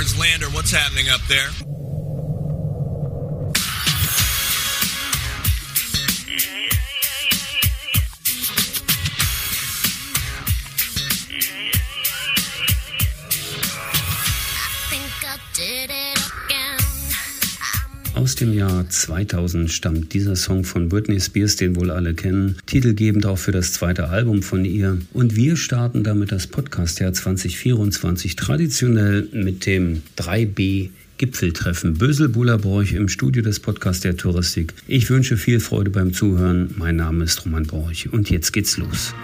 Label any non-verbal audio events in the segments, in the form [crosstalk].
far as or what's happening up there? Aus dem Jahr 2000 stammt dieser Song von Britney Spears, den wohl alle kennen, titelgebend auch für das zweite Album von ihr. Und wir starten damit das Podcastjahr 2024 traditionell mit dem 3B Gipfeltreffen Bösel-Bullerbroich im Studio des Podcasts der Touristik. Ich wünsche viel Freude beim Zuhören. Mein Name ist Roman Borch und jetzt geht's los.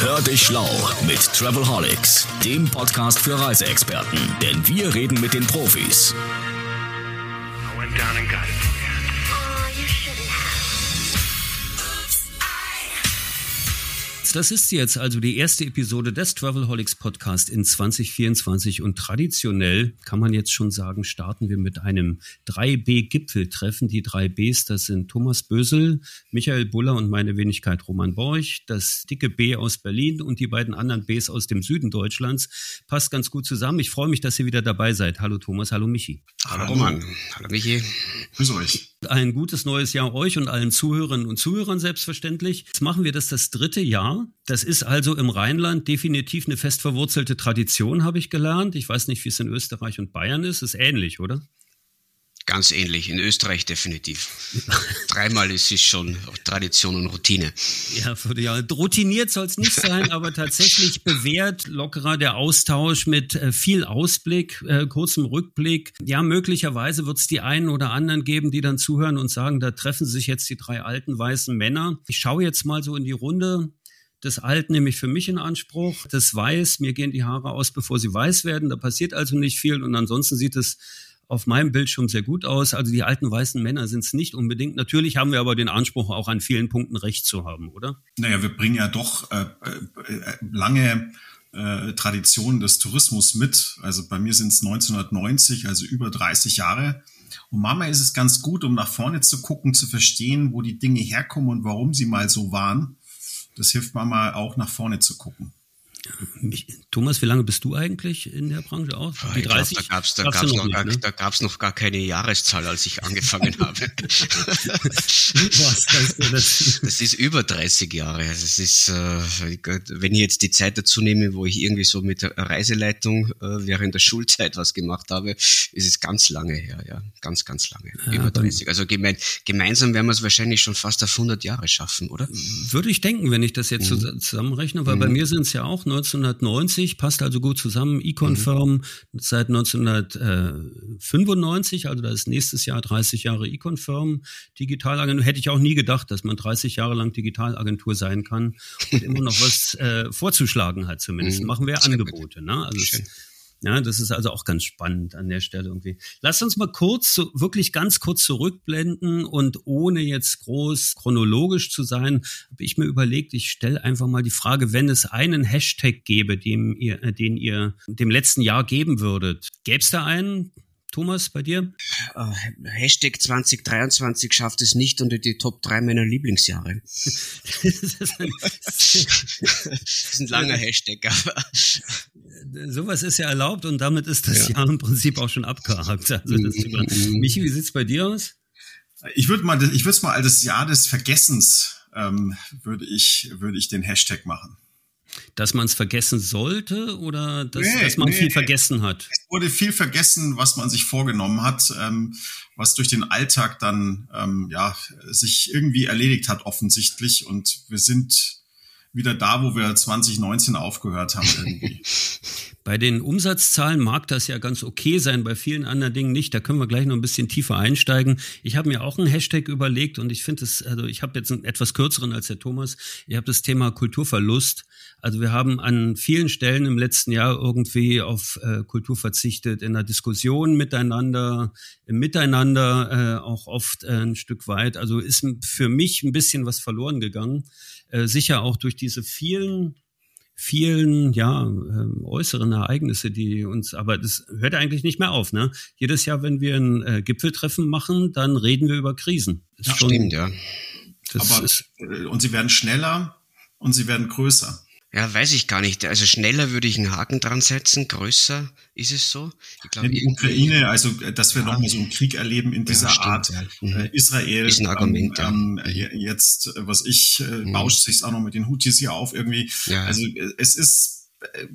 Hör dich schlau mit Travelholics, dem Podcast für Reiseexperten, denn wir reden mit den Profis. Down and got it Das ist jetzt also die erste Episode des Travelholics Podcast in 2024 und traditionell kann man jetzt schon sagen, starten wir mit einem 3B-Gipfeltreffen. Die 3Bs, das sind Thomas Bösel, Michael Buller und meine Wenigkeit Roman Borch, das dicke B aus Berlin und die beiden anderen Bs aus dem Süden Deutschlands. Passt ganz gut zusammen. Ich freue mich, dass ihr wieder dabei seid. Hallo Thomas, hallo Michi. Hallo Roman. Hallo Michi. Grüß euch. Ein gutes neues Jahr euch und allen Zuhörerinnen und Zuhörern selbstverständlich. Jetzt machen wir das das dritte Jahr. Das ist also im Rheinland definitiv eine fest verwurzelte Tradition, habe ich gelernt. Ich weiß nicht, wie es in Österreich und Bayern ist. Ist ähnlich, oder? Ganz ähnlich, in Österreich definitiv. [laughs] Dreimal ist es schon Tradition und Routine. Ja, ja routiniert soll es nicht sein, [laughs] aber tatsächlich bewährt, lockerer der Austausch mit äh, viel Ausblick, äh, kurzem Rückblick. Ja, möglicherweise wird es die einen oder anderen geben, die dann zuhören und sagen, da treffen sich jetzt die drei alten weißen Männer. Ich schaue jetzt mal so in die Runde. Das Alt nehme ich für mich in Anspruch. Das Weiß, mir gehen die Haare aus, bevor sie weiß werden. Da passiert also nicht viel. Und ansonsten sieht es auf meinem Bildschirm sehr gut aus. Also die alten weißen Männer sind es nicht unbedingt. Natürlich haben wir aber den Anspruch, auch an vielen Punkten recht zu haben, oder? Naja, wir bringen ja doch äh, äh, lange äh, Traditionen des Tourismus mit. Also bei mir sind es 1990, also über 30 Jahre. Und manchmal ist es ganz gut, um nach vorne zu gucken, zu verstehen, wo die Dinge herkommen und warum sie mal so waren. Das hilft manchmal auch nach vorne zu gucken. Thomas, wie lange bist du eigentlich in der Branche auch? Die 30? Glaub, da gab es da gab's noch, gar, ne? da gab's noch gar keine Jahreszahl, als ich angefangen [laughs] habe. Was das? das ist über 30 Jahre. Also es ist, äh, wenn ich jetzt die Zeit dazu nehme, wo ich irgendwie so mit der Reiseleitung äh, während der Schulzeit was gemacht habe, ist es ganz lange her, ja. Ganz, ganz lange. Ja, über 30. Also gemein, gemeinsam werden wir es wahrscheinlich schon fast auf 100 Jahre schaffen, oder? Würde ich denken, wenn ich das jetzt mhm. zusammenrechne, weil mhm. bei mir sind es ja auch 1990, passt also gut zusammen, Econ-Firm mhm. seit 1995, also das ist nächstes Jahr 30 Jahre Econ-Firm, Digitalagentur. Hätte ich auch nie gedacht, dass man 30 Jahre lang Digitalagentur sein kann und immer noch [laughs] was äh, vorzuschlagen hat zumindest. Mhm. Machen wir Angebote. Ne? Also ja, das ist also auch ganz spannend an der Stelle irgendwie. Lass uns mal kurz, so, wirklich ganz kurz zurückblenden und ohne jetzt groß chronologisch zu sein, habe ich mir überlegt, ich stelle einfach mal die Frage, wenn es einen Hashtag gäbe, dem ihr, äh, den ihr dem letzten Jahr geben würdet, gäbe es da einen? Thomas, bei dir? Uh, Hashtag 2023 schafft es nicht unter die Top 3 meiner Lieblingsjahre. [laughs] das ist ein langer Hashtag, aber sowas ist ja erlaubt und damit ist das ja. Jahr im Prinzip auch schon abgehakt. Also das mhm. Michi, wie sieht's bei dir aus? Ich würde mal, ich würde mal als Jahr des Vergessens ähm, würde ich würde ich den Hashtag machen. Dass man es vergessen sollte oder dass, nee, dass man nee, viel vergessen hat? Es wurde viel vergessen, was man sich vorgenommen hat, ähm, was durch den Alltag dann ähm, ja sich irgendwie erledigt hat offensichtlich und wir sind wieder da, wo wir 2019 aufgehört haben [laughs] irgendwie. Bei den Umsatzzahlen mag das ja ganz okay sein, bei vielen anderen Dingen nicht. Da können wir gleich noch ein bisschen tiefer einsteigen. Ich habe mir auch einen Hashtag überlegt und ich finde es, also ich habe jetzt einen etwas kürzeren als der Thomas. Ich habe das Thema Kulturverlust. Also wir haben an vielen Stellen im letzten Jahr irgendwie auf äh, Kultur verzichtet, in der Diskussion miteinander, im Miteinander äh, auch oft äh, ein Stück weit. Also ist für mich ein bisschen was verloren gegangen. Äh, sicher auch durch diese vielen vielen ja äh, äußeren Ereignisse, die uns, aber das hört eigentlich nicht mehr auf. Ne? Jedes Jahr, wenn wir ein äh, Gipfeltreffen machen, dann reden wir über Krisen. Das ja, stimmt, ja. aber, ist, und sie werden schneller und sie werden größer. Ja, weiß ich gar nicht. Also schneller würde ich einen Haken dran setzen, größer ist es so. Ich glaube, die Ukraine, also dass wir ja. nochmal so einen Krieg erleben in dieser ja, Art. Ja. Mhm. Äh, Israel ist ein Argument. Ähm, ähm, jetzt, was ich, äh, mhm. bauscht sich auch noch mit den Houthis hier auf irgendwie. Ja. Also äh, es ist äh,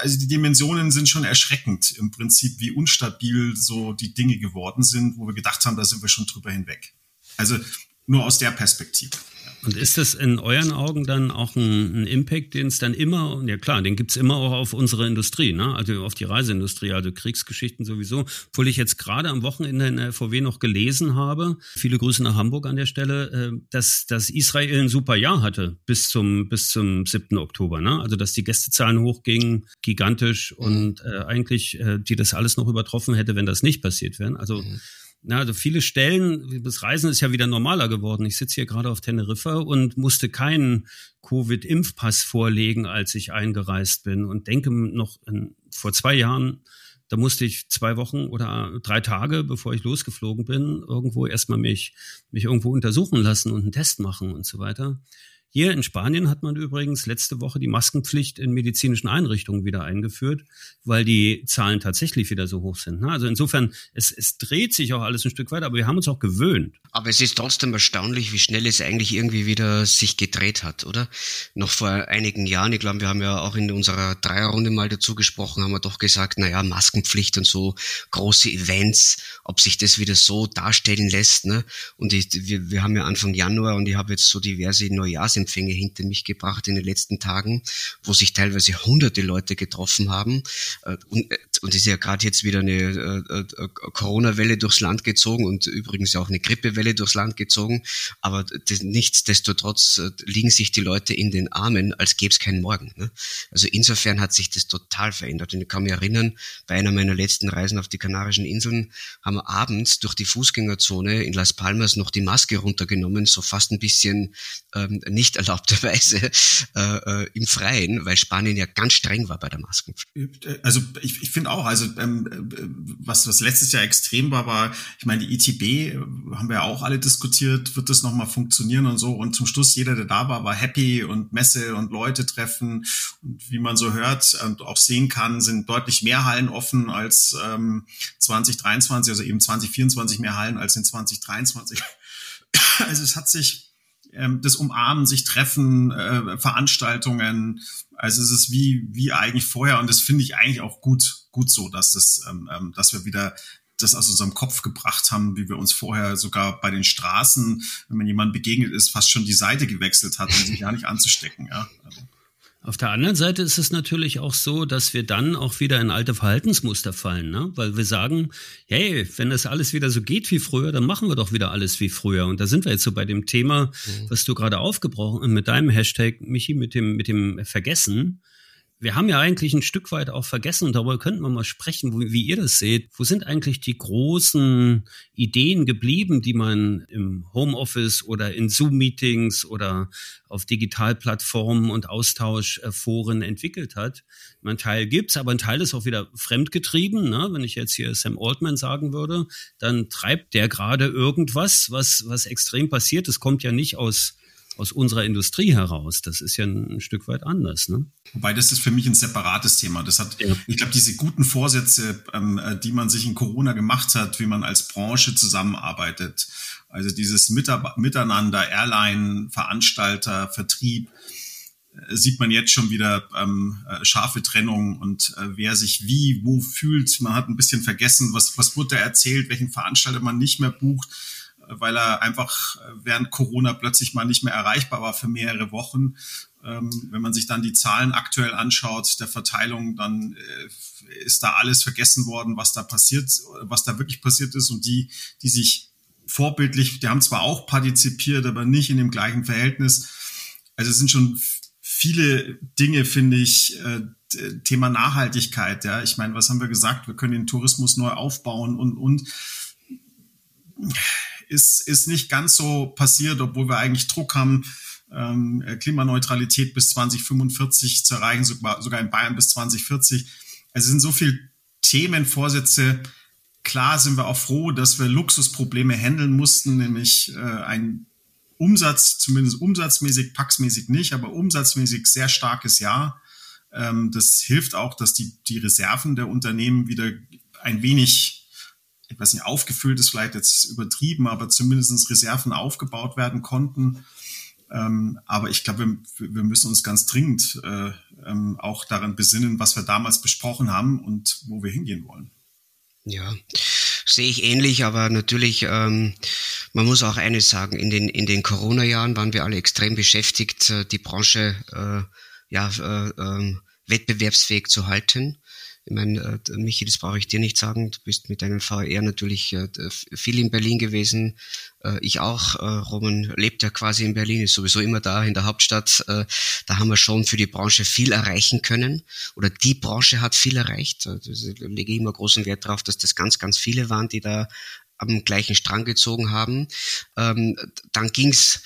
also die Dimensionen sind schon erschreckend im Prinzip, wie unstabil so die Dinge geworden sind, wo wir gedacht haben, da sind wir schon drüber hinweg. Also nur aus der Perspektive. Und ist das in euren Augen dann auch ein, ein Impact, den es dann immer, ja klar, den gibt's immer auch auf unsere Industrie, ne? also auf die Reiseindustrie, also Kriegsgeschichten sowieso. Obwohl ich jetzt gerade am Wochenende in der VW noch gelesen habe, viele Grüße nach Hamburg an der Stelle, äh, dass, dass Israel ein super Jahr hatte bis zum, bis zum 7. Oktober. Ne? Also dass die Gästezahlen hochgingen, gigantisch und äh, eigentlich äh, die das alles noch übertroffen hätte, wenn das nicht passiert wäre. Also mhm na, also viele Stellen, das Reisen ist ja wieder normaler geworden. Ich sitze hier gerade auf Teneriffa und musste keinen Covid-Impfpass vorlegen, als ich eingereist bin und denke noch in, vor zwei Jahren, da musste ich zwei Wochen oder drei Tage, bevor ich losgeflogen bin, irgendwo erstmal mich, mich irgendwo untersuchen lassen und einen Test machen und so weiter. Hier in Spanien hat man übrigens letzte Woche die Maskenpflicht in medizinischen Einrichtungen wieder eingeführt, weil die Zahlen tatsächlich wieder so hoch sind. Ne? Also insofern, es, es dreht sich auch alles ein Stück weiter, aber wir haben uns auch gewöhnt. Aber es ist trotzdem erstaunlich, wie schnell es eigentlich irgendwie wieder sich gedreht hat, oder? Noch vor einigen Jahren, ich glaube, wir haben ja auch in unserer Dreierrunde mal dazu gesprochen, haben wir doch gesagt, naja, Maskenpflicht und so, große Events, ob sich das wieder so darstellen lässt. Ne? Und ich, wir, wir haben ja Anfang Januar und ich habe jetzt so diverse Neujahrs Empfänge hinter mich gebracht in den letzten Tagen, wo sich teilweise hunderte Leute getroffen haben. Äh, und, äh, und es ist ja gerade jetzt wieder eine äh, Corona-Welle durchs Land gezogen und übrigens auch eine Grippewelle durchs Land gezogen. Aber das, nichtsdestotrotz liegen sich die Leute in den Armen, als gäbe es keinen Morgen. Ne? Also insofern hat sich das total verändert. Und ich kann mich erinnern, bei einer meiner letzten Reisen auf die Kanarischen Inseln haben wir abends durch die Fußgängerzone in Las Palmas noch die Maske runtergenommen, so fast ein bisschen ähm, nicht nicht erlaubterweise äh, äh, im Freien, weil Spanien ja ganz streng war bei der Maskenpflicht. Also ich, ich finde auch, also ähm, äh, was, was letztes Jahr extrem war, war, ich meine, die ITB äh, haben wir ja auch alle diskutiert, wird das nochmal funktionieren und so. Und zum Schluss, jeder, der da war, war happy und Messe und Leute treffen. Und wie man so hört und auch sehen kann, sind deutlich mehr Hallen offen als ähm, 2023, also eben 2024 mehr Hallen als in 2023. Also es hat sich ähm, das Umarmen, sich treffen, äh, Veranstaltungen. Also es ist wie, wie eigentlich vorher und das finde ich eigentlich auch gut, gut so, dass das, ähm, ähm, dass wir wieder das aus unserem Kopf gebracht haben, wie wir uns vorher sogar bei den Straßen, wenn man jemand begegnet ist, fast schon die Seite gewechselt hat, um sich gar nicht [laughs] anzustecken. Ja. Also. Auf der anderen Seite ist es natürlich auch so, dass wir dann auch wieder in alte Verhaltensmuster fallen, ne? weil wir sagen, hey, wenn das alles wieder so geht wie früher, dann machen wir doch wieder alles wie früher. Und da sind wir jetzt so bei dem Thema, mhm. was du gerade aufgebrochen mit deinem Hashtag, Michi, mit dem, mit dem Vergessen wir haben ja eigentlich ein Stück weit auch vergessen, und darüber könnten wir mal sprechen, wie, wie ihr das seht. Wo sind eigentlich die großen Ideen geblieben, die man im Homeoffice oder in Zoom-Meetings oder auf Digitalplattformen und Austauschforen entwickelt hat? Ein Teil gibt's, aber ein Teil ist auch wieder fremdgetrieben. Ne? Wenn ich jetzt hier Sam Altman sagen würde, dann treibt der gerade irgendwas, was, was extrem passiert. Das kommt ja nicht aus aus unserer Industrie heraus. Das ist ja ein, ein Stück weit anders. Ne? Wobei das ist für mich ein separates Thema. Das hat, ja. ich glaube, diese guten Vorsätze, ähm, äh, die man sich in Corona gemacht hat, wie man als Branche zusammenarbeitet, also dieses Miteinander, Airline, Veranstalter, Vertrieb, äh, sieht man jetzt schon wieder ähm, äh, scharfe Trennung und äh, wer sich wie, wo fühlt. Man hat ein bisschen vergessen, was, was wurde da erzählt, welchen Veranstalter man nicht mehr bucht weil er einfach während Corona plötzlich mal nicht mehr erreichbar war für mehrere Wochen. Ähm, wenn man sich dann die Zahlen aktuell anschaut, der Verteilung, dann äh, ist da alles vergessen worden, was da passiert, was da wirklich passiert ist und die, die sich vorbildlich, die haben zwar auch partizipiert, aber nicht in dem gleichen Verhältnis. Also es sind schon viele Dinge, finde ich, äh, Thema Nachhaltigkeit. Ja, ich meine, was haben wir gesagt? Wir können den Tourismus neu aufbauen und und ist, ist nicht ganz so passiert, obwohl wir eigentlich Druck haben, ähm, Klimaneutralität bis 2045 zu erreichen, sogar, sogar in Bayern bis 2040. Also es sind so viele Themenvorsätze. Klar sind wir auch froh, dass wir Luxusprobleme handeln mussten, nämlich äh, ein Umsatz, zumindest umsatzmäßig, packsmäßig nicht, aber umsatzmäßig sehr starkes Jahr. Ähm, das hilft auch, dass die, die Reserven der Unternehmen wieder ein wenig, ich weiß nicht, aufgefüllt ist vielleicht jetzt übertrieben, aber zumindest Reserven aufgebaut werden konnten. Ähm, aber ich glaube, wir, wir, müssen uns ganz dringend äh, ähm, auch daran besinnen, was wir damals besprochen haben und wo wir hingehen wollen. Ja, sehe ich ähnlich, aber natürlich, ähm, man muss auch eines sagen, in den, in den Corona-Jahren waren wir alle extrem beschäftigt, äh, die Branche äh, ja, äh, äh, wettbewerbsfähig zu halten. Ich meine, äh, Michi, das brauche ich dir nicht sagen. Du bist mit deinem VR natürlich äh, viel in Berlin gewesen. Äh, ich auch. Roman lebt ja quasi in Berlin, ist sowieso immer da in der Hauptstadt. Da haben wir schon für die Branche viel erreichen können. Oder die Branche hat viel erreicht. Da lege ich immer großen Wert darauf, dass das ganz, ganz viele waren, die da am gleichen Strang gezogen haben. Ähm, dann ging's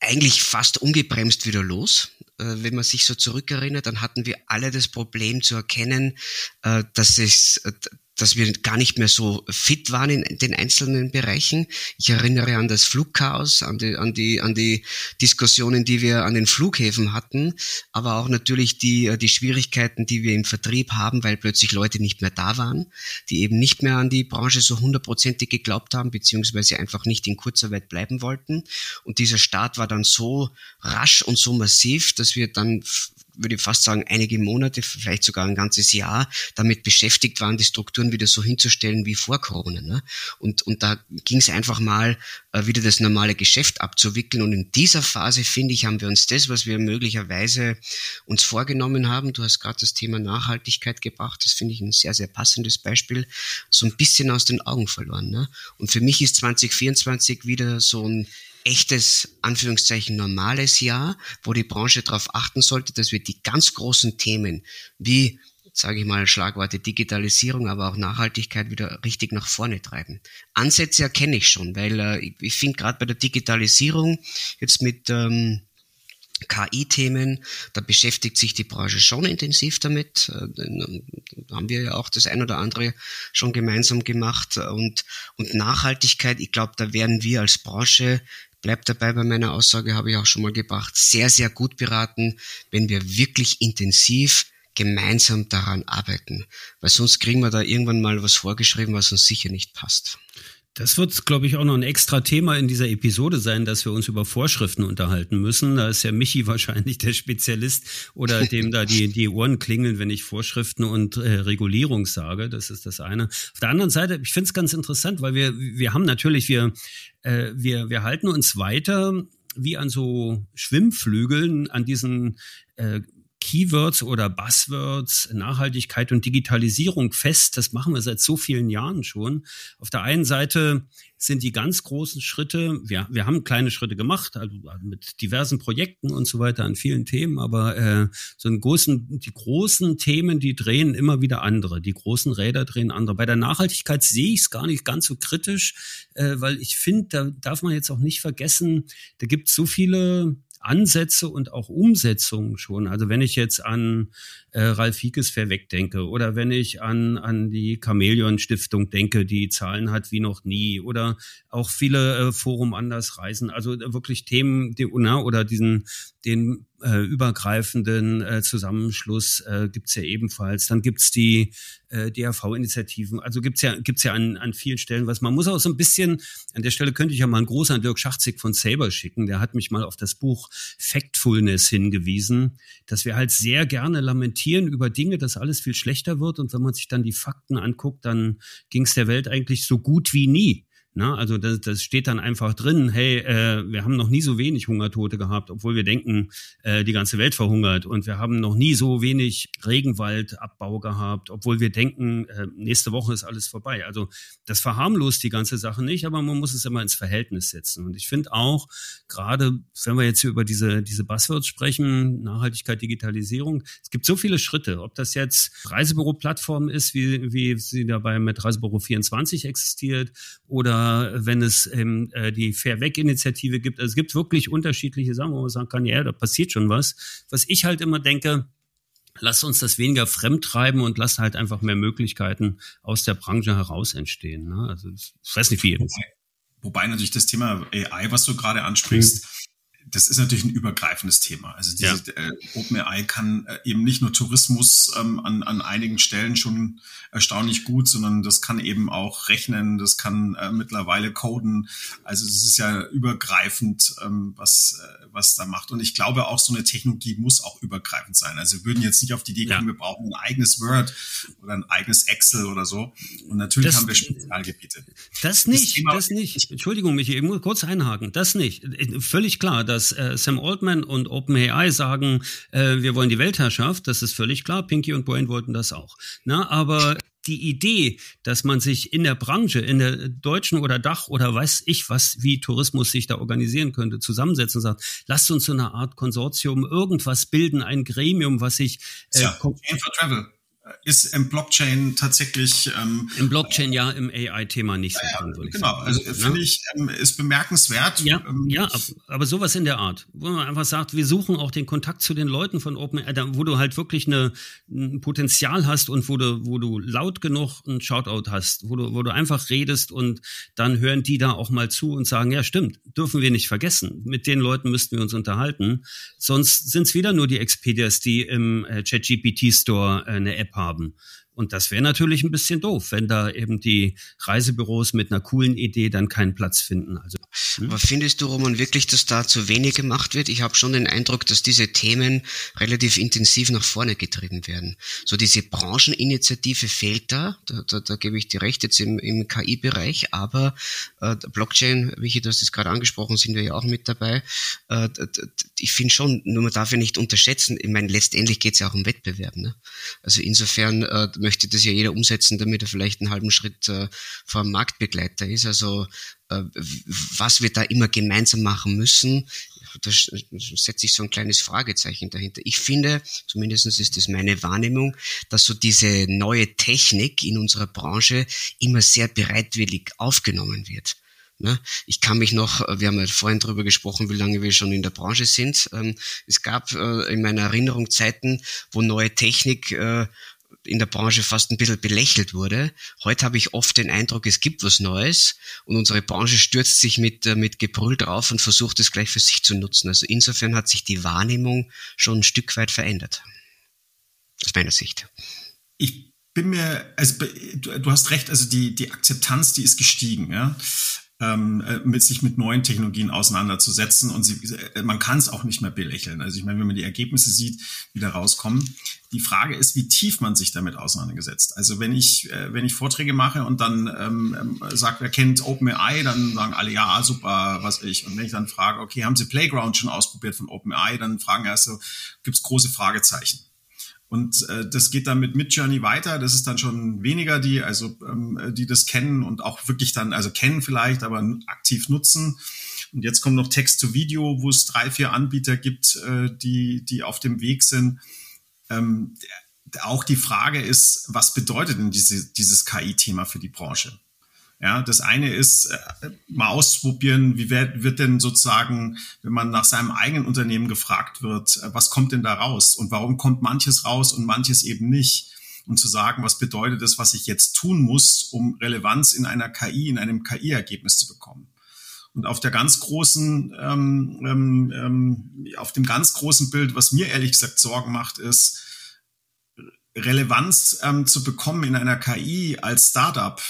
eigentlich fast ungebremst wieder los. Äh, wenn man sich so zurückerinnert, dann hatten wir alle das Problem zu erkennen, äh, dass es, äh, dass wir gar nicht mehr so fit waren in den einzelnen Bereichen. Ich erinnere an das Flugchaos, an die, an die, an die Diskussionen, die wir an den Flughäfen hatten, aber auch natürlich die, die Schwierigkeiten, die wir im Vertrieb haben, weil plötzlich Leute nicht mehr da waren, die eben nicht mehr an die Branche so hundertprozentig geglaubt haben, beziehungsweise einfach nicht in Kurzarbeit bleiben wollten. Und dieser Start war dann so rasch und so massiv, dass wir dann würde ich fast sagen, einige Monate, vielleicht sogar ein ganzes Jahr damit beschäftigt waren, die Strukturen wieder so hinzustellen wie vor Corona. Ne? Und, und da ging es einfach mal, äh, wieder das normale Geschäft abzuwickeln. Und in dieser Phase, finde ich, haben wir uns das, was wir möglicherweise uns vorgenommen haben, du hast gerade das Thema Nachhaltigkeit gebracht, das finde ich ein sehr, sehr passendes Beispiel, so ein bisschen aus den Augen verloren. Ne? Und für mich ist 2024 wieder so ein echtes, Anführungszeichen, normales Jahr, wo die Branche darauf achten sollte, dass wir die ganz großen Themen wie sage ich mal, Schlagworte Digitalisierung, aber auch Nachhaltigkeit wieder richtig nach vorne treiben. Ansätze erkenne ich schon, weil äh, ich, ich finde gerade bei der Digitalisierung jetzt mit ähm, KI-Themen, da beschäftigt sich die Branche schon intensiv damit. Äh, da haben wir ja auch das ein oder andere schon gemeinsam gemacht. Und, und Nachhaltigkeit, ich glaube, da werden wir als Branche bleibt dabei bei meiner Aussage, habe ich auch schon mal gebracht, sehr, sehr gut beraten, wenn wir wirklich intensiv gemeinsam daran arbeiten. Weil sonst kriegen wir da irgendwann mal was vorgeschrieben, was uns sicher nicht passt. Das wird, glaube ich, auch noch ein extra Thema in dieser Episode sein, dass wir uns über Vorschriften unterhalten müssen. Da ist ja Michi [laughs] wahrscheinlich der Spezialist oder dem da die, die Ohren klingeln, wenn ich Vorschriften und äh, Regulierung sage. Das ist das eine. Auf der anderen Seite, ich finde es ganz interessant, weil wir, wir haben natürlich, wir, äh, wir, wir halten uns weiter wie an so Schwimmflügeln an diesen äh, Keywords oder Buzzwords, Nachhaltigkeit und Digitalisierung fest. Das machen wir seit so vielen Jahren schon. Auf der einen Seite sind die ganz großen Schritte, wir, wir haben kleine Schritte gemacht, also mit diversen Projekten und so weiter an vielen Themen, aber äh, so einen großen, die großen Themen, die drehen immer wieder andere. Die großen Räder drehen andere. Bei der Nachhaltigkeit sehe ich es gar nicht ganz so kritisch, äh, weil ich finde, da darf man jetzt auch nicht vergessen, da gibt es so viele Ansätze und auch Umsetzungen schon. Also wenn ich jetzt an äh, Ralf Hiekes Verweck denke oder wenn ich an, an die Chamäleon Stiftung denke, die Zahlen hat wie noch nie oder auch viele äh, Forum anders reisen. Also wirklich Themen, die, na, oder diesen, den äh, übergreifenden äh, Zusammenschluss äh, gibt ja ebenfalls. Dann gibt's die äh, DRV-Initiativen. Also gibt's ja, gibt's ja an, an vielen Stellen was. Man muss auch so ein bisschen, an der Stelle könnte ich ja mal einen Gruß an Dirk Schachzig von Saber schicken. Der hat mich mal auf das Buch Factfulness hingewiesen, dass wir halt sehr gerne lamentieren über Dinge, dass alles viel schlechter wird. Und wenn man sich dann die Fakten anguckt, dann ging's der Welt eigentlich so gut wie nie. Na, also das, das steht dann einfach drin, hey, äh, wir haben noch nie so wenig Hungertote gehabt, obwohl wir denken, äh, die ganze Welt verhungert. Und wir haben noch nie so wenig Regenwaldabbau gehabt, obwohl wir denken, äh, nächste Woche ist alles vorbei. Also das verharmlost die ganze Sache nicht, aber man muss es immer ins Verhältnis setzen. Und ich finde auch, gerade wenn wir jetzt hier über diese, diese Buzzwords sprechen, Nachhaltigkeit, Digitalisierung, es gibt so viele Schritte, ob das jetzt Reisebüro-Plattform ist, wie, wie sie dabei mit Reisebüro 24 existiert, oder wenn es ähm, äh, die Fair Weg-Initiative gibt. Also es gibt wirklich unterschiedliche Sachen, wo man sagen kann, ja, da passiert schon was. Was ich halt immer denke, lass uns das weniger fremd treiben und lass halt einfach mehr Möglichkeiten aus der Branche heraus entstehen. Ne? Also ich weiß nicht wie. wobei natürlich das Thema AI, was du gerade ansprichst, mhm das ist natürlich ein übergreifendes Thema. Also diese ja. äh, OpenAI kann äh, eben nicht nur Tourismus ähm, an, an einigen Stellen schon erstaunlich gut, sondern das kann eben auch rechnen, das kann äh, mittlerweile coden. Also es ist ja übergreifend, ähm, was, äh, was da macht. Und ich glaube auch, so eine Technologie muss auch übergreifend sein. Also wir würden jetzt nicht auf die Idee kommen, ja. wir brauchen ein eigenes Word oder ein eigenes Excel oder so. Und natürlich das, haben wir Spezialgebiete. Das nicht, das, das nicht. Entschuldigung, Michi, ich muss kurz einhaken. Das nicht. Völlig klar, dass äh, Sam Altman und OpenAI sagen, äh, wir wollen die Weltherrschaft, das ist völlig klar. Pinky und Brain wollten das auch. Na, aber die Idee, dass man sich in der Branche, in der deutschen oder Dach oder weiß ich was, wie Tourismus sich da organisieren könnte, zusammensetzen und sagt, lasst uns so eine Art Konsortium irgendwas bilden, ein Gremium, was sich äh, ja, for Travel ist im Blockchain tatsächlich. Ähm, Im Blockchain ja, im AI-Thema nicht so ja, drin, würde ich genau, sagen. also finde ich, ähm, ist bemerkenswert. Ja, ähm, ja, aber sowas in der Art, wo man einfach sagt, wir suchen auch den Kontakt zu den Leuten von OpenAI, wo du halt wirklich eine, ein Potenzial hast und wo du, wo du laut genug ein Shoutout hast, wo du, wo du einfach redest und dann hören die da auch mal zu und sagen, ja stimmt, dürfen wir nicht vergessen. Mit den Leuten müssten wir uns unterhalten. Sonst sind es wieder nur die Expedias, die im äh, ChatGPT Store äh, eine App haben. Und das wäre natürlich ein bisschen doof, wenn da eben die Reisebüros mit einer coolen Idee dann keinen Platz finden. Also, hm? Aber findest du, Roman, wirklich, dass da zu wenig gemacht wird? Ich habe schon den Eindruck, dass diese Themen relativ intensiv nach vorne getrieben werden. So diese Brancheninitiative fehlt da, da, da, da gebe ich dir recht, jetzt im, im KI-Bereich, aber äh, Blockchain, wie du hast es gerade angesprochen, sind wir ja auch mit dabei. Äh, ich finde schon, nur man darf ja nicht unterschätzen, ich meine, letztendlich geht es ja auch um Wettbewerb. Ne? Also insofern äh, möchte das ja jeder umsetzen, damit er vielleicht einen halben Schritt äh, vor dem Marktbegleiter ist. Also äh, was wir da immer gemeinsam machen müssen, da setze ich so ein kleines Fragezeichen dahinter. Ich finde, zumindest ist das meine Wahrnehmung, dass so diese neue Technik in unserer Branche immer sehr bereitwillig aufgenommen wird. Ne? Ich kann mich noch, wir haben ja vorhin darüber gesprochen, wie lange wir schon in der Branche sind. Ähm, es gab äh, in meiner Erinnerung Zeiten, wo neue Technik äh, in der Branche fast ein bisschen belächelt wurde. Heute habe ich oft den Eindruck, es gibt was Neues und unsere Branche stürzt sich mit, äh, mit Gebrüll drauf und versucht es gleich für sich zu nutzen. Also insofern hat sich die Wahrnehmung schon ein Stück weit verändert. Aus meiner Sicht. Ich bin mir, also du hast recht, also die, die Akzeptanz, die ist gestiegen, ja ähm, äh, mit sich mit neuen Technologien auseinanderzusetzen und sie, äh, man kann es auch nicht mehr belächeln. Also ich meine, wenn man die Ergebnisse sieht, die da rauskommen, die Frage ist, wie tief man sich damit auseinandergesetzt. Also wenn ich äh, wenn ich Vorträge mache und dann ähm, ähm sagt, wer kennt OpenAI, dann sagen alle ja super, was ich. Und wenn ich dann frage, okay, haben Sie Playground schon ausprobiert von OpenAI, dann fragen erst so, gibt's große Fragezeichen. Und äh, das geht dann mit Midjourney weiter. Das ist dann schon weniger die, also ähm, die das kennen und auch wirklich dann, also kennen vielleicht, aber aktiv nutzen. Und jetzt kommt noch Text to Video, wo es drei, vier Anbieter gibt, äh, die, die auf dem Weg sind. Ähm, auch die Frage ist, was bedeutet denn diese, dieses KI-Thema für die Branche? Ja, das eine ist, äh, mal auszuprobieren, wie wird, wird denn sozusagen, wenn man nach seinem eigenen Unternehmen gefragt wird, äh, was kommt denn da raus und warum kommt manches raus und manches eben nicht? Und zu sagen, was bedeutet das, was ich jetzt tun muss, um Relevanz in einer KI, in einem KI-Ergebnis zu bekommen? Und auf der ganz großen, ähm, ähm, ähm, auf dem ganz großen Bild, was mir ehrlich gesagt Sorgen macht, ist, Relevanz ähm, zu bekommen in einer KI als Startup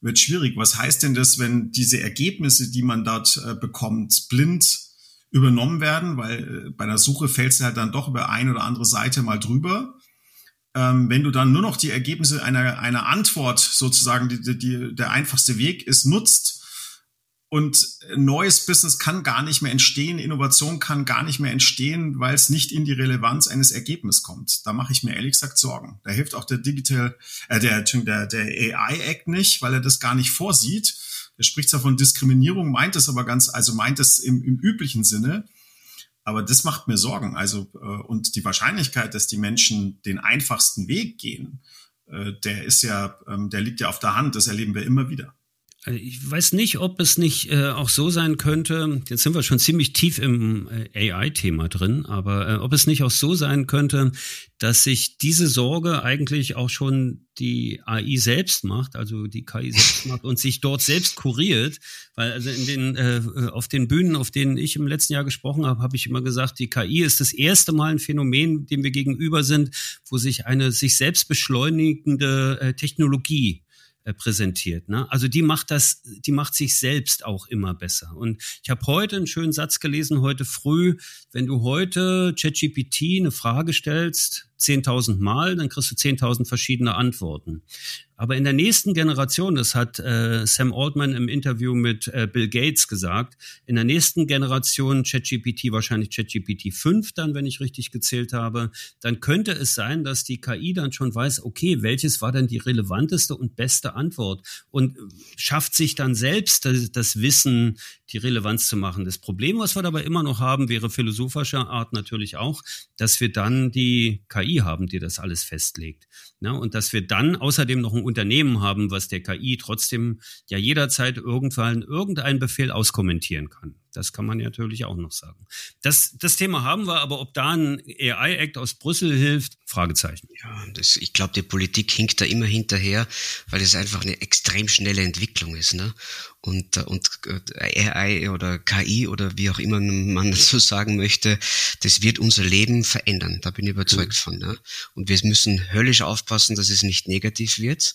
wird schwierig. Was heißt denn das, wenn diese Ergebnisse, die man dort äh, bekommt, blind übernommen werden? Weil äh, bei der Suche fällst du halt dann doch über eine oder andere Seite mal drüber. Ähm, wenn du dann nur noch die Ergebnisse einer, einer Antwort sozusagen, die, die, der einfachste Weg ist, nutzt, und neues Business kann gar nicht mehr entstehen, Innovation kann gar nicht mehr entstehen, weil es nicht in die Relevanz eines Ergebnisses kommt. Da mache ich mir ehrlich gesagt Sorgen. Da hilft auch der Digital, äh, der, der, der AI Act nicht, weil er das gar nicht vorsieht. Er spricht zwar von Diskriminierung, meint es aber ganz, also meint es im, im üblichen Sinne. Aber das macht mir Sorgen. Also, äh, und die Wahrscheinlichkeit, dass die Menschen den einfachsten Weg gehen, äh, der ist ja, ähm, der liegt ja auf der Hand. Das erleben wir immer wieder. Äh, ich weiß nicht, ob es nicht äh, auch so sein könnte, jetzt sind wir schon ziemlich tief im äh, AI-Thema drin, aber äh, ob es nicht auch so sein könnte, dass sich diese Sorge eigentlich auch schon die AI selbst macht, also die KI selbst macht und sich dort selbst kuriert, weil also in den äh, auf den Bühnen, auf denen ich im letzten Jahr gesprochen habe, habe ich immer gesagt, die KI ist das erste Mal ein Phänomen, dem wir gegenüber sind, wo sich eine sich selbst beschleunigende äh, Technologie äh, präsentiert. Ne? Also die macht das, die macht sich selbst auch immer besser. Und ich habe heute einen schönen Satz gelesen, heute früh, wenn du heute ChatGPT eine Frage stellst, 10.000 Mal, dann kriegst du 10.000 verschiedene Antworten. Aber in der nächsten Generation, das hat äh, Sam Altman im Interview mit äh, Bill Gates gesagt, in der nächsten Generation ChatGPT, wahrscheinlich ChatGPT 5 dann, wenn ich richtig gezählt habe, dann könnte es sein, dass die KI dann schon weiß, okay, welches war denn die relevanteste und beste Antwort und schafft sich dann selbst das, das Wissen, die Relevanz zu machen. Das Problem, was wir dabei immer noch haben, wäre philosophischer Art natürlich auch, dass wir dann die KI haben, die das alles festlegt. Ja, und dass wir dann außerdem noch ein Unternehmen haben, was der KI trotzdem ja jederzeit irgendwann irgendeinen Befehl auskommentieren kann. Das kann man natürlich auch noch sagen. Das, das Thema haben wir, aber ob da ein AI-Act aus Brüssel hilft, Fragezeichen. Ja, das, ich glaube, die Politik hinkt da immer hinterher, weil es einfach eine extrem schnelle Entwicklung ist. Ne? Und, und äh, AI oder KI oder wie auch immer man [laughs] so sagen möchte, das wird unser Leben verändern. Da bin ich überzeugt mhm. von. Ne? Und wir müssen höllisch aufpassen, dass es nicht negativ wird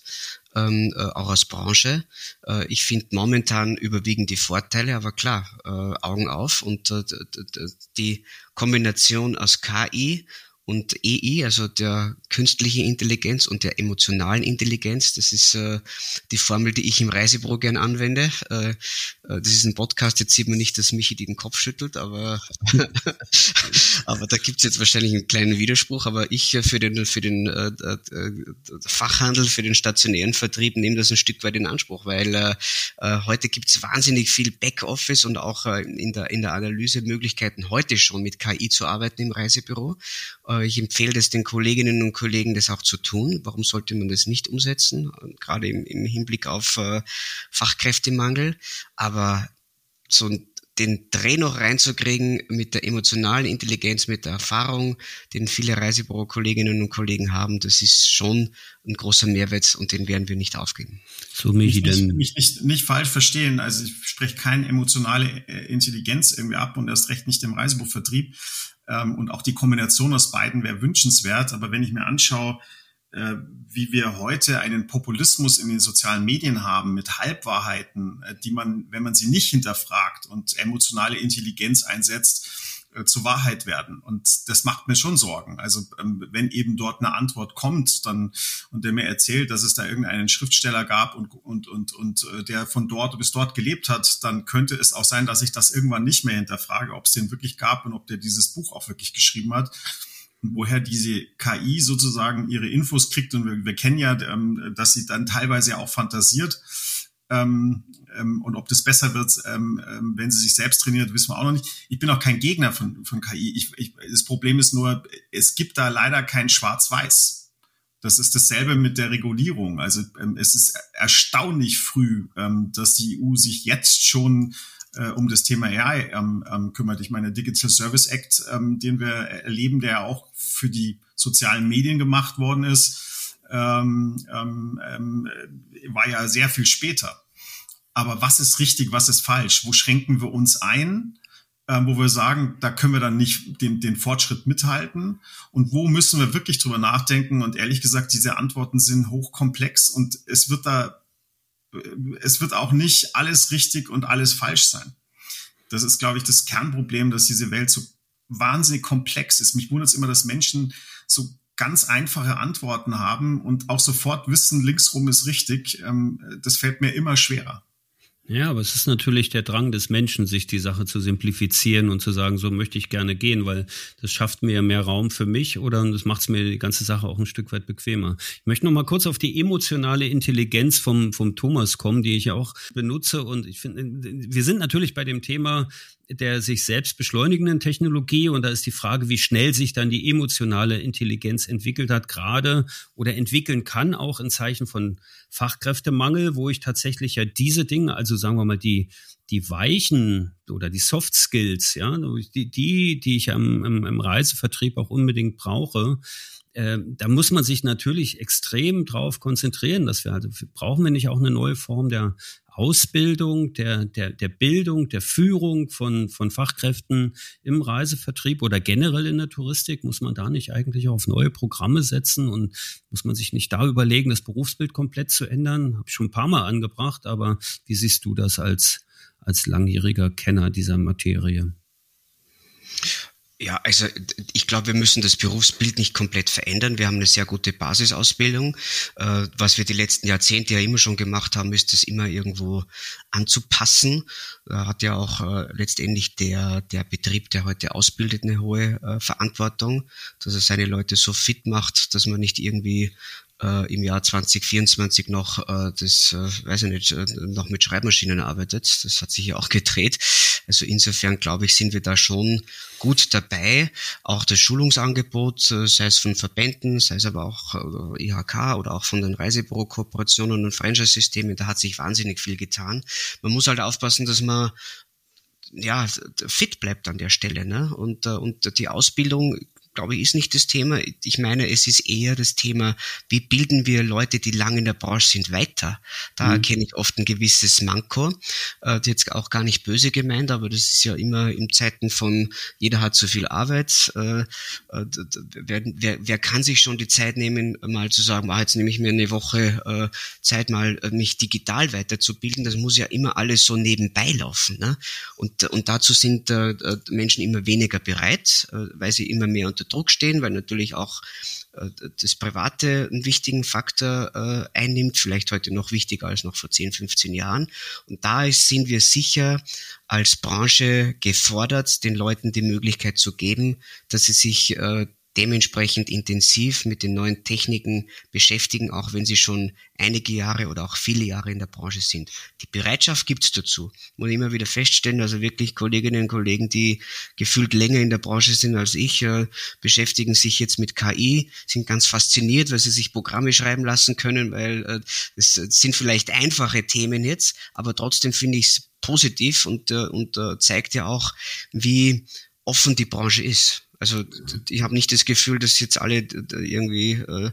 ähm, äh, auch als Branche. Äh, ich finde momentan überwiegen die Vorteile, aber klar, äh, Augen auf und äh, die Kombination aus KI und EI, also der künstlichen Intelligenz und der emotionalen Intelligenz, das ist äh, die Formel, die ich im Reisebüro gern anwende. Äh, äh, das ist ein Podcast, jetzt sieht man nicht, dass Michi den Kopf schüttelt, aber, [laughs] aber da gibt's jetzt wahrscheinlich einen kleinen Widerspruch. Aber ich äh, für den, für den äh, äh, Fachhandel, für den stationären Vertrieb nehme das ein Stück weit in Anspruch, weil äh, äh heute gibt's wahnsinnig viel Backoffice und auch äh, in, der, in der Analyse Möglichkeiten, heute schon mit KI zu arbeiten im Reisebüro. Ich empfehle das den Kolleginnen und Kollegen, das auch zu tun. Warum sollte man das nicht umsetzen? Gerade im, im Hinblick auf äh, Fachkräftemangel. Aber so den Dreh noch reinzukriegen mit der emotionalen Intelligenz, mit der Erfahrung, den viele Reisebüro-Kolleginnen und Kollegen haben, das ist schon ein großer Mehrwert und den werden wir nicht aufgeben. So mich, denn mich nicht, nicht falsch verstehen. Also ich spreche keine emotionale äh, Intelligenz irgendwie ab und erst recht nicht im Reisebuchvertrieb. Ähm, und auch die Kombination aus beiden wäre wünschenswert. Aber wenn ich mir anschaue, äh, wie wir heute einen Populismus in den sozialen Medien haben mit Halbwahrheiten, äh, die man, wenn man sie nicht hinterfragt und emotionale Intelligenz einsetzt, zur Wahrheit werden. Und das macht mir schon Sorgen. Also ähm, wenn eben dort eine Antwort kommt, dann und der mir erzählt, dass es da irgendeinen Schriftsteller gab und und und und äh, der von dort bis dort gelebt hat, dann könnte es auch sein, dass ich das irgendwann nicht mehr hinterfrage, ob es den wirklich gab und ob der dieses Buch auch wirklich geschrieben hat woher diese KI sozusagen ihre Infos kriegt. Und wir, wir kennen ja, ähm, dass sie dann teilweise auch fantasiert. Ähm, ähm, und ob das besser wird, ähm, ähm, wenn sie sich selbst trainiert, wissen wir auch noch nicht. Ich bin auch kein Gegner von, von KI. Ich, ich, das Problem ist nur, es gibt da leider kein Schwarz-Weiß. Das ist dasselbe mit der Regulierung. Also ähm, es ist erstaunlich früh, ähm, dass die EU sich jetzt schon äh, um das Thema AI kümmert. Ich meine, Digital Service Act, den wir erleben, der auch für die sozialen Medien gemacht worden ist, ähm, ähm, ähm, war ja sehr viel später. Aber was ist richtig, was ist falsch? Wo schränken wir uns ein? Ähm, wo wir sagen, da können wir dann nicht den, den Fortschritt mithalten und wo müssen wir wirklich drüber nachdenken und ehrlich gesagt, diese Antworten sind hochkomplex und es wird da, es wird auch nicht alles richtig und alles falsch sein. Das ist, glaube ich, das Kernproblem, dass diese Welt so wahnsinnig komplex ist. Mich wundert es immer, dass Menschen so ganz einfache Antworten haben und auch sofort wissen, linksrum ist richtig. Ähm, das fällt mir immer schwerer. Ja, aber es ist natürlich der Drang des Menschen, sich die Sache zu simplifizieren und zu sagen, so möchte ich gerne gehen, weil das schafft mir mehr Raum für mich oder das macht es mir die ganze Sache auch ein Stück weit bequemer. Ich möchte noch mal kurz auf die emotionale Intelligenz vom, vom Thomas kommen, die ich ja auch benutze und ich finde, wir sind natürlich bei dem Thema der sich selbst beschleunigenden Technologie. Und da ist die Frage, wie schnell sich dann die emotionale Intelligenz entwickelt hat, gerade oder entwickeln kann, auch in Zeichen von Fachkräftemangel, wo ich tatsächlich ja diese Dinge, also sagen wir mal die die weichen oder die Soft Skills, ja, die die, die ich im, im, im Reisevertrieb auch unbedingt brauche, äh, da muss man sich natürlich extrem drauf konzentrieren, dass wir also brauchen wir nicht auch eine neue Form der Ausbildung, der, der, der Bildung, der Führung von, von Fachkräften im Reisevertrieb oder generell in der Touristik? Muss man da nicht eigentlich auf neue Programme setzen und muss man sich nicht da überlegen, das Berufsbild komplett zu ändern? Habe ich schon ein paar Mal angebracht, aber wie siehst du das als, als langjähriger Kenner dieser Materie? Ja, also ich glaube, wir müssen das Berufsbild nicht komplett verändern. Wir haben eine sehr gute Basisausbildung. Äh, was wir die letzten Jahrzehnte ja immer schon gemacht haben, ist es immer irgendwo anzupassen. Da hat ja auch äh, letztendlich der, der Betrieb, der heute ausbildet, eine hohe äh, Verantwortung, dass er seine Leute so fit macht, dass man nicht irgendwie äh, im Jahr 2024 noch äh, das, äh, weiß ich nicht, äh, noch mit Schreibmaschinen arbeitet. Das hat sich ja auch gedreht. Also insofern glaube ich, sind wir da schon gut dabei. Auch das Schulungsangebot, äh, sei es von Verbänden, sei es aber auch äh, IHK oder auch von den Reisebüro-Kooperationen und Franchise-Systemen, da hat sich wahnsinnig viel getan. Man muss halt aufpassen, dass man ja, fit bleibt an der Stelle. Ne? Und, äh, und die Ausbildung glaube ich, ist nicht das Thema. Ich meine, es ist eher das Thema, wie bilden wir Leute, die lange in der Branche sind, weiter. Da mhm. erkenne ich oft ein gewisses Manko. Äh, jetzt auch gar nicht böse gemeint, aber das ist ja immer in Zeiten von jeder hat zu viel Arbeit. Äh, äh, wer, wer, wer kann sich schon die Zeit nehmen, mal zu sagen, ah, jetzt nehme ich mir eine Woche äh, Zeit, mal äh, mich digital weiterzubilden. Das muss ja immer alles so nebenbei laufen. Ne? Und, und dazu sind äh, Menschen immer weniger bereit, äh, weil sie immer mehr unter unter Druck stehen, weil natürlich auch äh, das Private einen wichtigen Faktor äh, einnimmt, vielleicht heute noch wichtiger als noch vor 10, 15 Jahren. Und da sind wir sicher als Branche gefordert, den Leuten die Möglichkeit zu geben, dass sie sich äh, dementsprechend intensiv mit den neuen Techniken beschäftigen, auch wenn sie schon einige Jahre oder auch viele Jahre in der Branche sind. Die Bereitschaft gibt's dazu. Muss immer wieder feststellen, also wirklich Kolleginnen und Kollegen, die gefühlt länger in der Branche sind als ich, äh, beschäftigen sich jetzt mit KI, sind ganz fasziniert, weil sie sich Programme schreiben lassen können, weil äh, es sind vielleicht einfache Themen jetzt, aber trotzdem finde ich es positiv und, äh, und äh, zeigt ja auch, wie offen die Branche ist. Also ich habe nicht das Gefühl, dass jetzt alle irgendwie äh,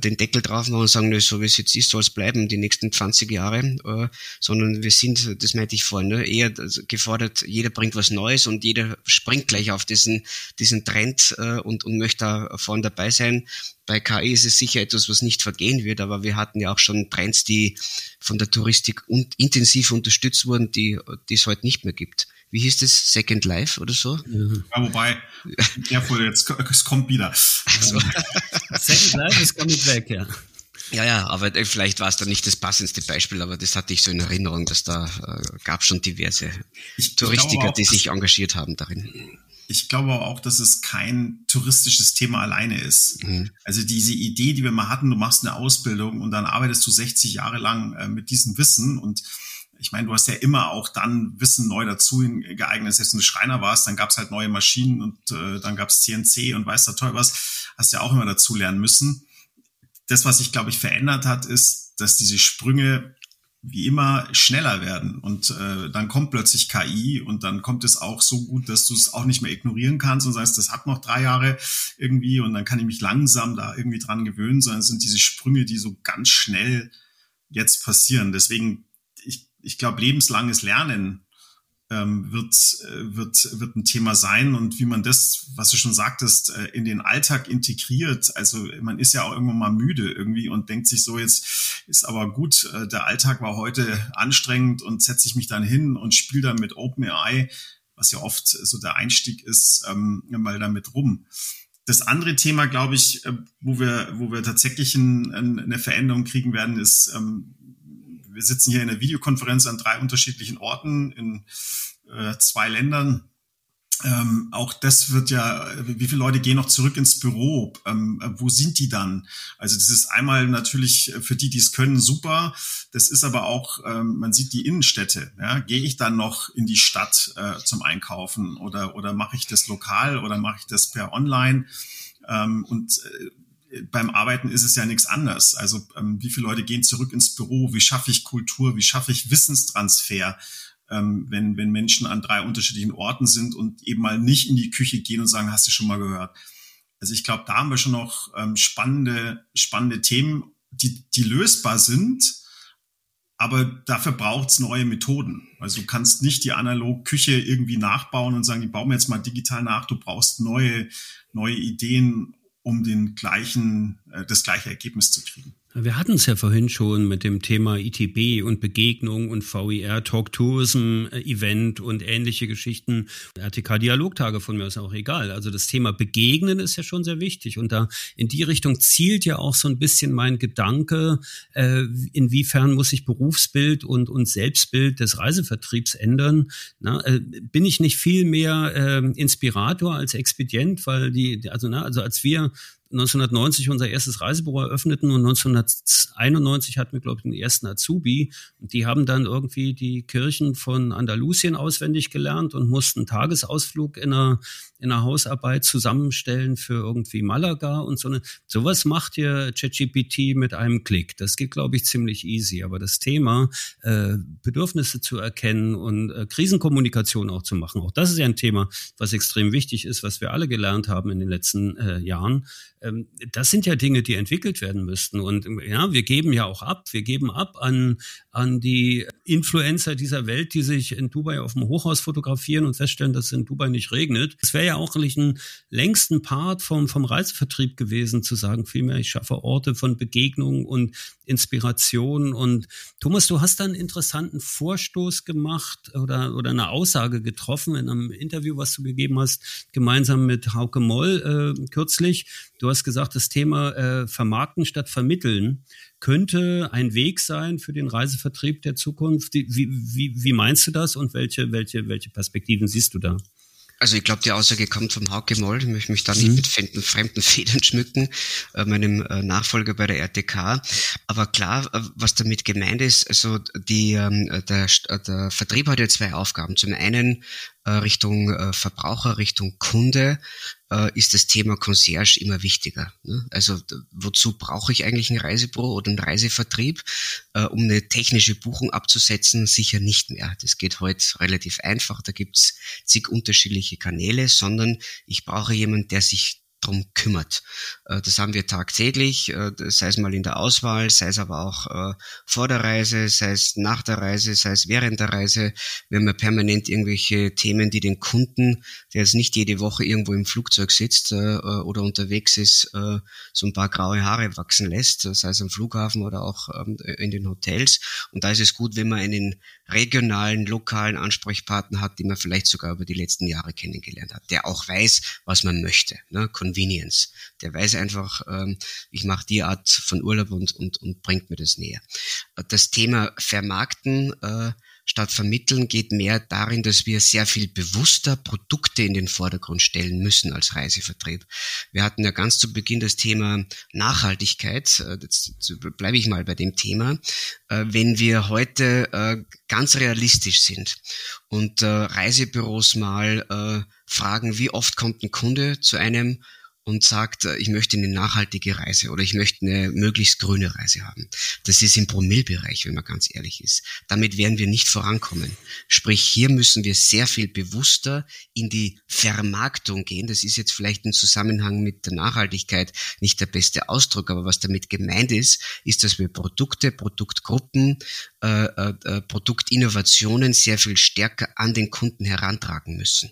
den Deckel drauf machen und sagen, ne, so wie es jetzt ist, soll es bleiben die nächsten 20 Jahre, äh, sondern wir sind, das meinte ich vorhin, ne, eher gefordert, jeder bringt was Neues und jeder springt gleich auf diesen, diesen Trend äh, und, und möchte da vorne dabei sein. Bei KI ist es sicher etwas, was nicht vergehen wird, aber wir hatten ja auch schon Trends, die von der Touristik und intensiv unterstützt wurden, die es heute nicht mehr gibt wie hieß das, Second Life oder so? Ja, wobei, ja, jetzt, es kommt wieder. Also. [laughs] Second Life ist kommt weg, ja. Ja, ja, aber äh, vielleicht war es dann nicht das passendste Beispiel, aber das hatte ich so in Erinnerung, dass da äh, gab schon diverse ich, Touristiker, auch, die sich engagiert haben darin. Ich glaube auch, dass es kein touristisches Thema alleine ist. Mhm. Also diese Idee, die wir mal hatten, du machst eine Ausbildung und dann arbeitest du 60 Jahre lang äh, mit diesem Wissen und ich meine, du hast ja immer auch dann Wissen neu dazu geeignet. Selbst wenn du Schreiner warst, dann gab es halt neue Maschinen und äh, dann gab es CNC und weiß der Teufel was. Hast ja auch immer dazu lernen müssen. Das, was sich, glaube ich, verändert hat, ist, dass diese Sprünge wie immer schneller werden und äh, dann kommt plötzlich KI und dann kommt es auch so gut, dass du es auch nicht mehr ignorieren kannst und sagst, das hat noch drei Jahre irgendwie und dann kann ich mich langsam da irgendwie dran gewöhnen, sondern es sind diese Sprünge, die so ganz schnell jetzt passieren. Deswegen ich glaube, lebenslanges Lernen ähm, wird, äh, wird, wird ein Thema sein und wie man das, was du schon sagtest, äh, in den Alltag integriert. Also man ist ja auch irgendwann mal müde irgendwie und denkt sich so, jetzt ist aber gut, äh, der Alltag war heute anstrengend und setze ich mich dann hin und spiele dann mit OpenAI, was ja oft so der Einstieg ist, ähm, mal damit rum. Das andere Thema, glaube ich, wo wir, wo wir tatsächlich ein, eine Veränderung kriegen werden, ist, ähm, wir sitzen hier in der Videokonferenz an drei unterschiedlichen Orten in äh, zwei Ländern. ähm, auch das wird ja, wie viele Leute gehen noch zurück ins Büro? Ähm, wo sind die dann? Also das ist einmal natürlich für die, die es können, super. Das ist aber auch, ähm, man sieht die Innenstädte. Ja? Gehe ich dann noch in die Stadt äh, zum Einkaufen oder, oder mache ich das lokal oder mache ich das per Online? Ähm, und äh, beim Arbeiten ist es ja nichts anders. Also ähm, wie viele Leute gehen zurück ins Büro? Wie schaffe ich Kultur? Wie schaffe ich Wissenstransfer? ähm, wenn, wenn Menschen an drei unterschiedlichen Orten sind und eben mal nicht in die Küche gehen und sagen, hast du schon mal gehört? Also ich glaube, da haben wir schon noch ähm, spannende, spannende Themen, die, die lösbar sind, aber dafür braucht's neue Methoden. Also du kannst nicht die analog Küche irgendwie nachbauen und sagen, die bauen wir jetzt mal digital nach. Du brauchst neue, neue Ideen, um den gleichen, äh, das gleiche Ergebnis zu kriegen. Wir hatten es ja vorhin schon mit dem Thema ITB und Begegnung und VIR, Talk Tourism äh, Event und ähnliche Geschichten. RTK Dialogtage von mir ist auch egal. Also das Thema Begegnen ist ja schon sehr wichtig und da in die Richtung zielt ja auch so ein bisschen mein Gedanke, äh, inwiefern muss sich Berufsbild und, und Selbstbild des Reisevertriebs ändern. Na, äh, bin ich nicht viel mehr äh, Inspirator als Expedient, weil die, also, na, also als wir 1990 unser erstes Reisebüro eröffneten und 1991 hatten wir, glaube ich, den ersten Azubi. Und die haben dann irgendwie die Kirchen von Andalusien auswendig gelernt und mussten einen Tagesausflug in einer, in einer Hausarbeit zusammenstellen für irgendwie Malaga und so eine. Sowas macht ihr ChatGPT mit einem Klick. Das geht, glaube ich, ziemlich easy. Aber das Thema, äh, Bedürfnisse zu erkennen und äh, Krisenkommunikation auch zu machen, auch das ist ja ein Thema, was extrem wichtig ist, was wir alle gelernt haben in den letzten äh, Jahren das sind ja Dinge, die entwickelt werden müssten. Und ja, wir geben ja auch ab. Wir geben ab an, an die Influencer dieser Welt, die sich in Dubai auf dem Hochhaus fotografieren und feststellen, dass es in Dubai nicht regnet. Es wäre ja auch eigentlich ein längsten Part vom, vom Reisevertrieb gewesen, zu sagen, vielmehr, ich schaffe Orte von Begegnung und Inspiration. Und Thomas, du hast da einen interessanten Vorstoß gemacht oder, oder eine Aussage getroffen in einem Interview, was du gegeben hast, gemeinsam mit Hauke Moll äh, kürzlich. Du hast gesagt, das Thema äh, Vermarkten statt Vermitteln könnte ein Weg sein für den Reisevertrieb der Zukunft. Wie, wie, wie meinst du das und welche, welche, welche Perspektiven siehst du da? Also ich glaube, die Aussage kommt vom Hauke Moll. Ich möchte mich da nicht mhm. mit fremden, fremden [laughs] Federn schmücken, äh, meinem äh, Nachfolger bei der RTK. Aber klar, äh, was damit gemeint ist, also die, ähm, der, der Vertrieb hat ja zwei Aufgaben. Zum einen äh, Richtung äh, Verbraucher, Richtung Kunde äh, ist das Thema Concierge immer wichtiger. Ne? Also wozu brauche ich eigentlich ein Reisebüro oder einen Reisevertrieb? Um eine technische Buchung abzusetzen, sicher nicht mehr. Das geht heute relativ einfach. Da gibt's zig unterschiedliche Kanäle, sondern ich brauche jemanden, der sich drum kümmert. Äh, das haben wir tagtäglich, äh, sei es mal in der Auswahl, sei es aber auch äh, vor der Reise, sei es nach der Reise, sei es während der Reise. Wir haben ja permanent irgendwelche Themen, die den Kunden, der jetzt nicht jede Woche irgendwo im Flugzeug sitzt oder unterwegs ist, so ein paar graue Haare wachsen lässt, sei es am Flughafen oder auch ähm, in den Hotels. Und da ist es gut, wenn man einen regionalen, lokalen Ansprechpartner hat, den man vielleicht sogar über die letzten Jahre kennengelernt hat, der auch weiß, was man möchte. Ne? Convenience. Der weiß einfach, ähm, ich mache die Art von Urlaub und, und, und bringt mir das näher. Das Thema Vermarkten äh, statt vermitteln geht mehr darin, dass wir sehr viel bewusster Produkte in den Vordergrund stellen müssen als Reisevertrieb. Wir hatten ja ganz zu Beginn das Thema Nachhaltigkeit. Äh, jetzt bleibe ich mal bei dem Thema. Äh, wenn wir heute äh, ganz realistisch sind und Reisebüros mal fragen, wie oft kommt ein Kunde zu einem und sagt, äh, ich möchte eine nachhaltige Reise oder ich möchte eine möglichst grüne Reise haben. Das ist im Promillbereich, wenn man ganz ehrlich ist. Damit werden wir nicht vorankommen. Sprich, hier müssen wir sehr viel bewusster in die Vermarktung gehen. Das ist jetzt vielleicht im Zusammenhang mit der Nachhaltigkeit nicht der beste Ausdruck, aber was damit gemeint ist, ist, dass wir Produkte, Produktgruppen, äh, äh, äh Produktinnovationen sehr viel stärker an den Kunden herantragen müssen.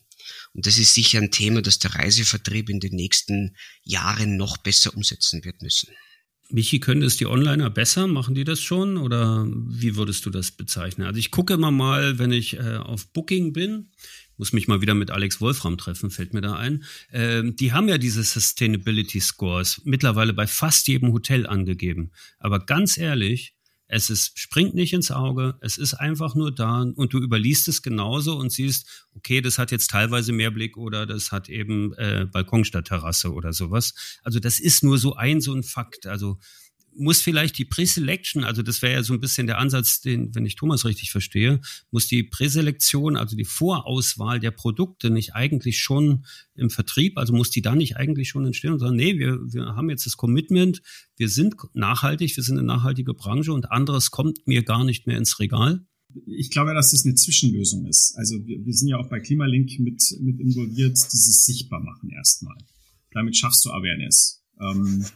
Und das ist sicher ein Thema, das der Reisevertrieb in den nächsten Jahren noch besser umsetzen wird müssen. Michi, können es die Onliner besser? Machen die das schon? Oder wie würdest du das bezeichnen? Also ich gucke immer mal, wenn ich äh, auf Booking bin, muss mich mal wieder mit Alex Wolfram treffen, fällt mir da ein. Ähm, die haben ja diese Sustainability Scores mittlerweile bei fast jedem Hotel angegeben. Aber ganz ehrlich, Es ist, springt nicht ins Auge, es ist einfach nur da und du überliest es genauso und siehst, okay, das hat jetzt teilweise mehr Blick oder das hat eben äh, Balkon statt Terrasse oder sowas. Also das ist nur so ein, so ein Fakt. Also muss vielleicht die Präselection, also das wäre ja so ein bisschen der Ansatz, den, wenn ich Thomas richtig verstehe, muss die Präselektion, also die Vorauswahl der Produkte nicht eigentlich schon im Vertrieb, also muss die da nicht eigentlich schon entstehen und sagen, nee, wir, wir haben jetzt das Commitment, wir sind nachhaltig, wir sind eine nachhaltige Branche und anderes kommt mir gar nicht mehr ins Regal? Ich glaube, dass das eine Zwischenlösung ist. Also wir, wir sind ja auch bei Klimalink mit, mit involviert, dieses Sichtbarmachen erstmal. Damit schaffst du Awareness. Ähm,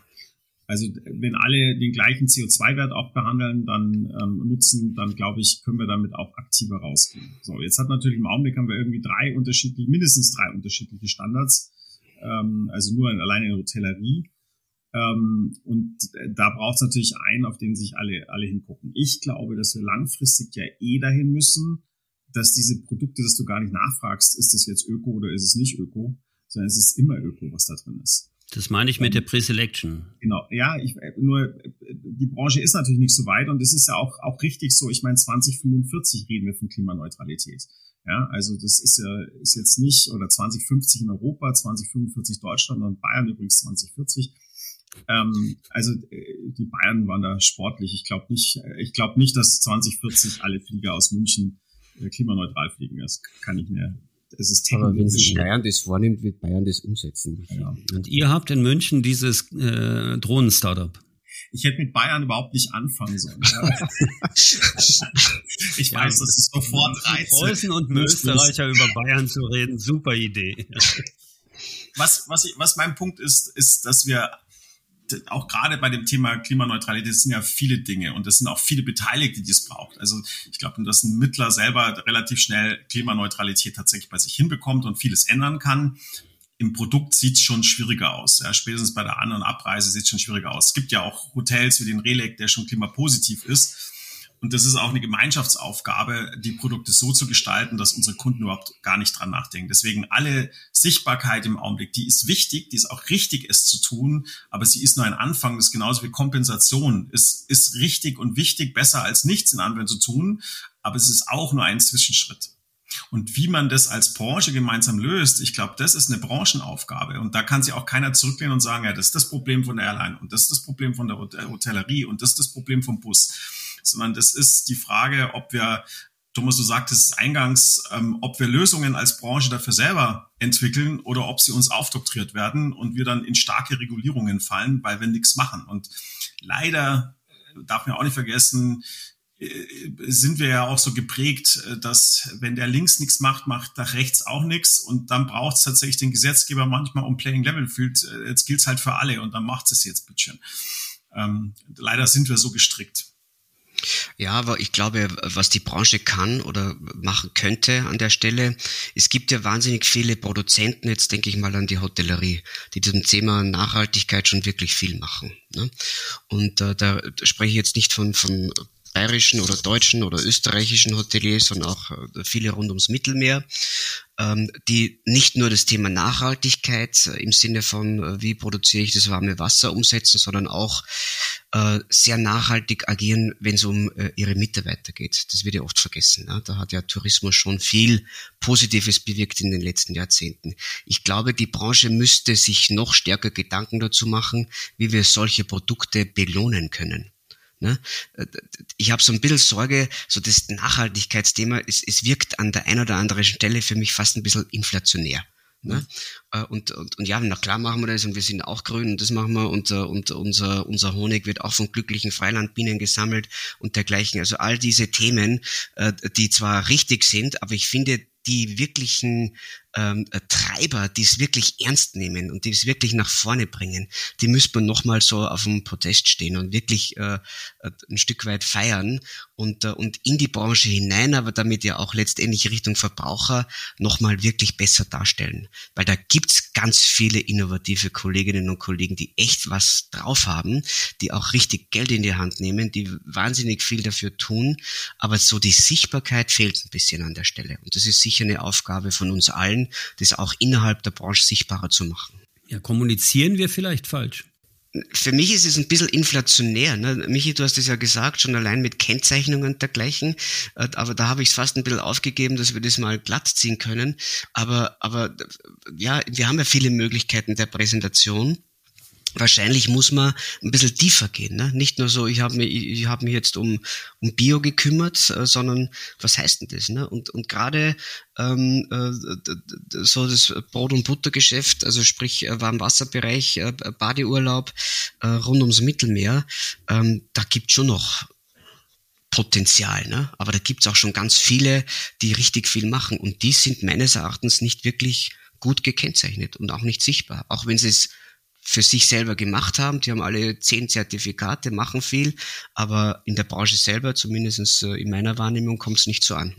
also wenn alle den gleichen CO2-Wert auch behandeln, dann ähm, nutzen, dann glaube ich, können wir damit auch aktiver rausgehen. So, jetzt hat natürlich im Augenblick haben wir irgendwie drei unterschiedliche, mindestens drei unterschiedliche Standards, ähm, also nur in, alleine in der Hotellerie. Ähm, und da braucht es natürlich einen, auf den sich alle, alle hingucken. Ich glaube, dass wir langfristig ja eh dahin müssen, dass diese Produkte, dass du gar nicht nachfragst, ist das jetzt Öko oder ist es nicht Öko, sondern es ist immer Öko, was da drin ist. Das meine ich mit der Preselection. Genau, ja, ich, nur die Branche ist natürlich nicht so weit und es ist ja auch, auch richtig so. Ich meine, 2045 reden wir von Klimaneutralität. Ja, also das ist ja ist jetzt nicht oder 2050 in Europa, 2045 Deutschland und Bayern übrigens 2040. Ähm, also die Bayern waren da sportlich. Ich glaube nicht, ich glaube nicht, dass 2040 alle Flieger aus München äh, klimaneutral fliegen. Das kann ich mir es ist Aber wenn sich Bayern das vornimmt, wird Bayern das umsetzen. Ja. Und ihr habt in München dieses äh, Drohnen-Startup. Ich hätte mit Bayern überhaupt nicht anfangen sollen. [laughs] ich ja, weiß, dass es sofort reizt. Preußen und Österreicher über Bayern zu reden, super Idee. was, was, ich, was mein Punkt ist, ist, dass wir auch gerade bei dem Thema Klimaneutralität sind ja viele Dinge und es sind auch viele Beteiligte, die es braucht. Also ich glaube, dass ein Mittler selber relativ schnell Klimaneutralität tatsächlich bei sich hinbekommt und vieles ändern kann. Im Produkt sieht es schon schwieriger aus. Ja, spätestens bei der An- und Abreise sieht es schon schwieriger aus. Es gibt ja auch Hotels wie den Relec, der schon klimapositiv ist und das ist auch eine Gemeinschaftsaufgabe, die Produkte so zu gestalten, dass unsere Kunden überhaupt gar nicht dran nachdenken. Deswegen alle Sichtbarkeit im Augenblick, die ist wichtig, die ist auch richtig, es zu tun, aber sie ist nur ein Anfang. Das ist genauso wie Kompensation. Es ist richtig und wichtig, besser als nichts in Anwendung zu tun, aber es ist auch nur ein Zwischenschritt. Und wie man das als Branche gemeinsam löst, ich glaube, das ist eine Branchenaufgabe. Und da kann sich auch keiner zurücklehnen und sagen, ja, das ist das Problem von der Airline und das ist das Problem von der Hotellerie und das ist das Problem vom Bus sondern das ist die Frage, ob wir Thomas, du sagtest eingangs, ähm, ob wir Lösungen als Branche dafür selber entwickeln oder ob sie uns aufdoktriert werden und wir dann in starke Regulierungen fallen, weil wir nichts machen. Und leider äh, darf man auch nicht vergessen, äh, sind wir ja auch so geprägt, äh, dass wenn der links nichts macht, macht der rechts auch nichts und dann braucht es tatsächlich den Gesetzgeber manchmal um Playing Level fühlt, jetzt gilt es halt für alle und dann macht es jetzt bitte ähm, leider sind wir so gestrickt. Ja, aber ich glaube, was die Branche kann oder machen könnte an der Stelle, es gibt ja wahnsinnig viele Produzenten, jetzt denke ich mal an die Hotellerie, die diesem Thema Nachhaltigkeit schon wirklich viel machen. Ne? Und äh, da spreche ich jetzt nicht von, von bayerischen oder deutschen oder österreichischen Hoteliers, sondern auch äh, viele rund ums Mittelmeer, ähm, die nicht nur das Thema Nachhaltigkeit äh, im Sinne von, äh, wie produziere ich das warme Wasser umsetzen, sondern auch sehr nachhaltig agieren, wenn es um ihre Mitarbeiter geht. Das wird ja oft vergessen. Da hat ja Tourismus schon viel Positives bewirkt in den letzten Jahrzehnten. Ich glaube, die Branche müsste sich noch stärker Gedanken dazu machen, wie wir solche Produkte belohnen können. Ne? Ich habe so ein bisschen Sorge, so das Nachhaltigkeitsthema, es, es wirkt an der einen oder anderen Stelle für mich fast ein bisschen inflationär. Ne? Mhm. Und, und, und ja, na klar machen wir das und wir sind auch grün und das machen wir und, und unser, unser Honig wird auch von glücklichen Freilandbienen gesammelt und dergleichen. Also all diese Themen, äh, die zwar richtig sind, aber ich finde, die wirklichen ähm, äh, Treiber, die es wirklich ernst nehmen und die es wirklich nach vorne bringen, die müsste man nochmal so auf dem Podest stehen und wirklich äh, äh, ein Stück weit feiern und, äh, und in die Branche hinein, aber damit ja auch letztendlich Richtung Verbraucher nochmal wirklich besser darstellen. Weil da gibt's ganz viele innovative Kolleginnen und Kollegen, die echt was drauf haben, die auch richtig Geld in die Hand nehmen, die wahnsinnig viel dafür tun, aber so die Sichtbarkeit fehlt ein bisschen an der Stelle. Und das ist sicher eine Aufgabe von uns allen, das auch innerhalb der Branche sichtbarer zu machen. Ja, kommunizieren wir vielleicht falsch? für mich ist es ein bisschen inflationär. Ne? Michi, du hast es ja gesagt, schon allein mit Kennzeichnungen und dergleichen. Äh, aber da habe ich es fast ein bisschen aufgegeben, dass wir das mal glatt ziehen können. Aber, aber ja, wir haben ja viele Möglichkeiten der Präsentation wahrscheinlich muss man ein bisschen tiefer gehen. Ne? Nicht nur so, ich habe mich, ich hab mich jetzt um, um Bio gekümmert, äh, sondern was heißt denn das? Ne? Und, und gerade ähm, äh, so das Brot- und Buttergeschäft, also sprich äh, Warmwasserbereich, äh, Badeurlaub äh, rund ums Mittelmeer, ähm, da gibt schon noch Potenzial, ne? aber da gibt's auch schon ganz viele, die richtig viel machen und die sind meines Erachtens nicht wirklich gut gekennzeichnet und auch nicht sichtbar, auch wenn sie es für sich selber gemacht haben. Die haben alle zehn Zertifikate, machen viel, aber in der Branche selber, zumindest äh, in meiner Wahrnehmung, kommt es nicht so an.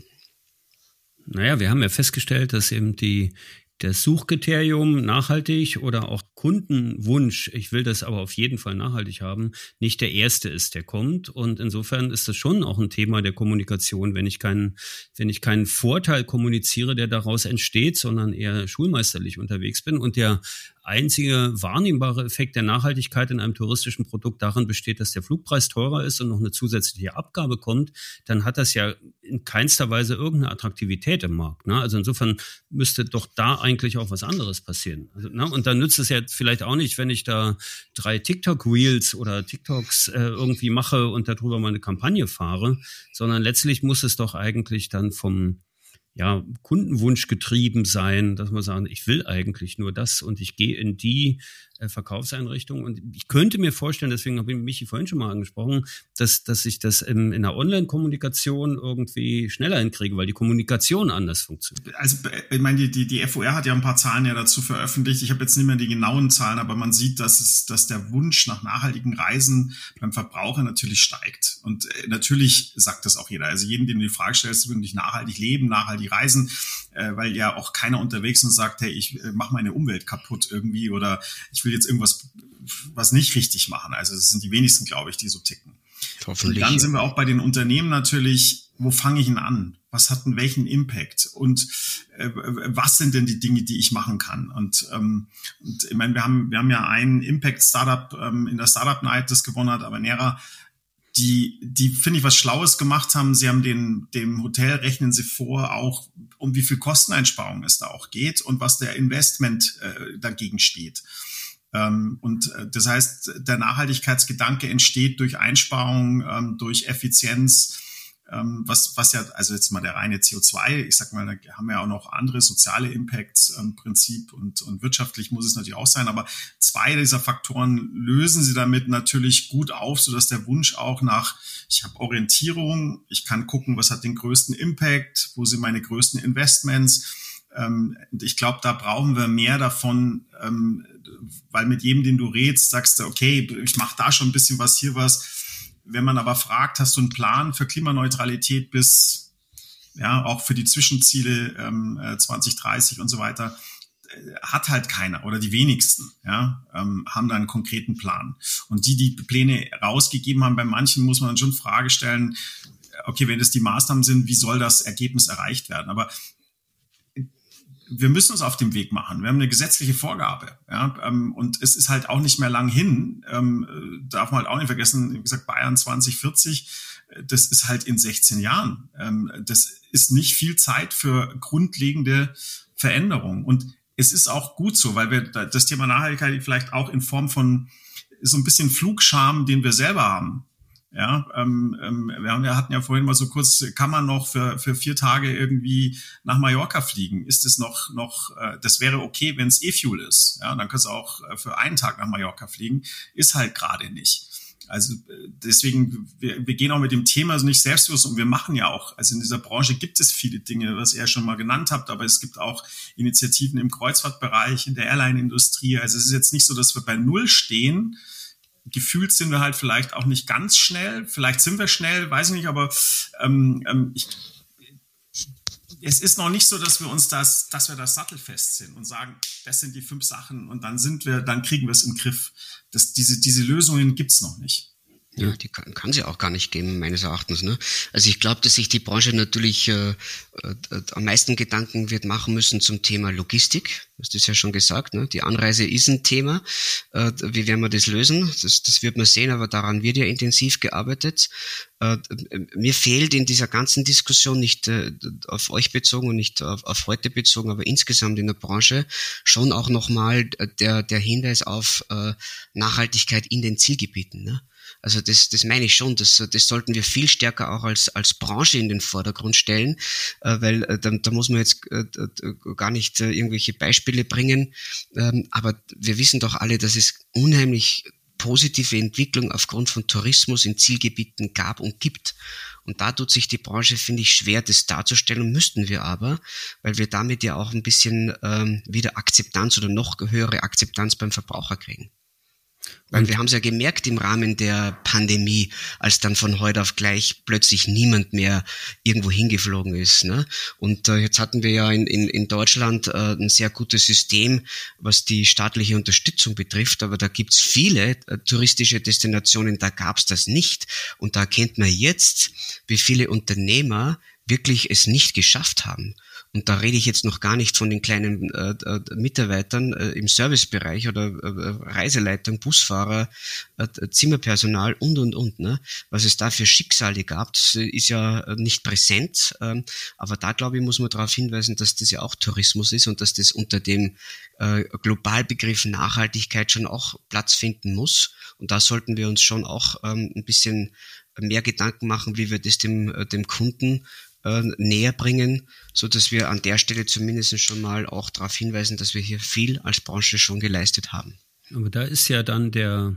Naja, wir haben ja festgestellt, dass eben die, das Suchkriterium nachhaltig oder auch Kundenwunsch, ich will das aber auf jeden Fall nachhaltig haben, nicht der erste ist, der kommt. Und insofern ist das schon auch ein Thema der Kommunikation, wenn ich keinen, wenn ich keinen Vorteil kommuniziere, der daraus entsteht, sondern eher schulmeisterlich unterwegs bin und der einzige wahrnehmbare Effekt der Nachhaltigkeit in einem touristischen Produkt darin besteht, dass der Flugpreis teurer ist und noch eine zusätzliche Abgabe kommt, dann hat das ja in keinster Weise irgendeine Attraktivität im Markt. Ne? Also insofern müsste doch da eigentlich auch was anderes passieren. Also, ne? Und dann nützt es ja vielleicht auch nicht, wenn ich da drei TikTok-Reels oder TikToks äh, irgendwie mache und darüber mal eine Kampagne fahre, sondern letztlich muss es doch eigentlich dann vom ja, Kundenwunsch getrieben sein, dass man sagen, ich will eigentlich nur das und ich gehe in die Verkaufseinrichtungen. Und ich könnte mir vorstellen, deswegen habe ich Michi vorhin schon mal angesprochen, dass, dass ich das in, in der Online-Kommunikation irgendwie schneller hinkriege, weil die Kommunikation anders funktioniert. Also ich meine, die, die, die FOR hat ja ein paar Zahlen ja dazu veröffentlicht. Ich habe jetzt nicht mehr die genauen Zahlen, aber man sieht, dass es, dass der Wunsch nach nachhaltigen Reisen beim Verbraucher natürlich steigt. Und äh, natürlich sagt das auch jeder. Also jeden, den du die Frage stellst, will nicht nachhaltig leben, nachhaltig reisen, äh, weil ja auch keiner unterwegs und sagt, hey, ich äh, mache meine Umwelt kaputt irgendwie oder ich will jetzt irgendwas was nicht richtig machen. Also es sind die wenigsten, glaube ich, die so ticken. Und dann sind wir auch bei den Unternehmen natürlich, wo fange ich denn an? Was hat denn welchen Impact? Und äh, was sind denn die Dinge, die ich machen kann? Und, ähm, und ich meine, wir haben, wir haben ja ein Impact-Startup ähm, in der Startup Night, das gewonnen hat, aber Nera die, die finde ich was Schlaues gemacht haben. Sie haben den, dem Hotel rechnen sie vor, auch um wie viel Kosteneinsparung es da auch geht und was der Investment äh, dagegen steht. Ähm, und äh, das heißt, der Nachhaltigkeitsgedanke entsteht durch Einsparung, ähm, durch Effizienz, ähm, was, was ja, also jetzt mal der reine CO2, ich sag mal, da haben wir ja auch noch andere soziale Impacts im Prinzip und, und wirtschaftlich muss es natürlich auch sein, aber zwei dieser Faktoren lösen sie damit natürlich gut auf, sodass der Wunsch auch nach, ich habe Orientierung, ich kann gucken, was hat den größten Impact, wo sind meine größten Investments, ähm, ich glaube, da brauchen wir mehr davon, ähm, weil mit jedem, den du redest, sagst du, okay, ich mache da schon ein bisschen was, hier was. Wenn man aber fragt, hast du einen Plan für Klimaneutralität bis, ja, auch für die Zwischenziele ähm, 2030 äh, und so weiter, äh, hat halt keiner oder die wenigsten ja, ähm, haben da einen konkreten Plan. Und die, die Pläne rausgegeben haben, bei manchen muss man schon Frage stellen, okay, wenn das die Maßnahmen sind, wie soll das Ergebnis erreicht werden? Aber wir müssen uns auf dem Weg machen. Wir haben eine gesetzliche Vorgabe. Ja, ähm, und es ist halt auch nicht mehr lang hin. Ähm, äh, darf man halt auch nicht vergessen, wie gesagt, Bayern 2040, äh, das ist halt in 16 Jahren. Ähm, das ist nicht viel Zeit für grundlegende Veränderungen. Und es ist auch gut so, weil wir das Thema Nachhaltigkeit vielleicht auch in Form von so ein bisschen Flugscham, den wir selber haben, ja, ähm, ähm, wir, haben, wir hatten ja vorhin mal so kurz, kann man noch für, für vier Tage irgendwie nach Mallorca fliegen? Ist es noch, noch, äh, das wäre okay, wenn es E-Fuel ist. Ja, dann kannst du auch äh, für einen Tag nach Mallorca fliegen. Ist halt gerade nicht. Also äh, deswegen, wir, wir gehen auch mit dem Thema also nicht selbstbewusst und wir machen ja auch, also in dieser Branche gibt es viele Dinge, was ihr schon mal genannt habt, aber es gibt auch Initiativen im Kreuzfahrtbereich, in der Airline-Industrie. Also es ist jetzt nicht so, dass wir bei Null stehen, gefühlt sind wir halt vielleicht auch nicht ganz schnell. Vielleicht sind wir schnell, weiß ich nicht, aber ähm, ähm, ich, es ist noch nicht so, dass wir uns das, dass wir das sattelfest sind und sagen, das sind die fünf Sachen und dann sind wir, dann kriegen wir es im Griff. Das, diese, diese Lösungen gibt's noch nicht. Ja, die kann, kann sie auch gar nicht geben, meines Erachtens. Ne? Also ich glaube, dass sich die Branche natürlich äh, äh, am meisten Gedanken wird machen müssen zum Thema Logistik. Du hast das ja schon gesagt. Ne? Die Anreise ist ein Thema. Äh, wie werden wir das lösen? Das, das wird man sehen, aber daran wird ja intensiv gearbeitet. Äh, mir fehlt in dieser ganzen Diskussion nicht äh, auf euch bezogen und nicht auf, auf heute bezogen, aber insgesamt in der Branche schon auch nochmal der, der Hinweis auf äh, Nachhaltigkeit in den Zielgebieten. Ne? Also das, das meine ich schon, das, das sollten wir viel stärker auch als, als Branche in den Vordergrund stellen, äh, weil äh, da, da muss man jetzt äh, gar nicht irgendwelche Beispiele bringen, ähm, aber wir wissen doch alle, dass es unheimlich positive Entwicklung aufgrund von Tourismus in Zielgebieten gab und gibt. Und da tut sich die Branche, finde ich, schwer, das darzustellen, müssten wir aber, weil wir damit ja auch ein bisschen ähm, wieder Akzeptanz oder noch höhere Akzeptanz beim Verbraucher kriegen. Weil wir haben es ja gemerkt im Rahmen der Pandemie, als dann von heute auf gleich plötzlich niemand mehr irgendwo hingeflogen ist. Ne? Und äh, jetzt hatten wir ja in, in, in Deutschland äh, ein sehr gutes System, was die staatliche Unterstützung betrifft, aber da gibt's viele äh, touristische Destinationen, da gab's das nicht. Und da erkennt man jetzt, wie viele Unternehmer wirklich es nicht geschafft haben. Und da rede ich jetzt noch gar nicht von den kleinen äh, äh, Mitarbeitern äh, im Servicebereich oder äh, Reiseleitern, Busfahrer, äh, Zimmerpersonal und, und, und. Ne? Was es da für Schicksale gab, das ist ja nicht präsent. Ähm, aber da, glaube ich, muss man darauf hinweisen, dass das ja auch Tourismus ist und dass das unter dem äh, Globalbegriff Nachhaltigkeit schon auch Platz finden muss. Und da sollten wir uns schon auch ähm, ein bisschen mehr Gedanken machen, wie wir das dem, äh, dem Kunden äh, näher bringen, so dass wir an der Stelle zumindest schon mal auch darauf hinweisen, dass wir hier viel als Branche schon geleistet haben. Aber da ist ja dann der,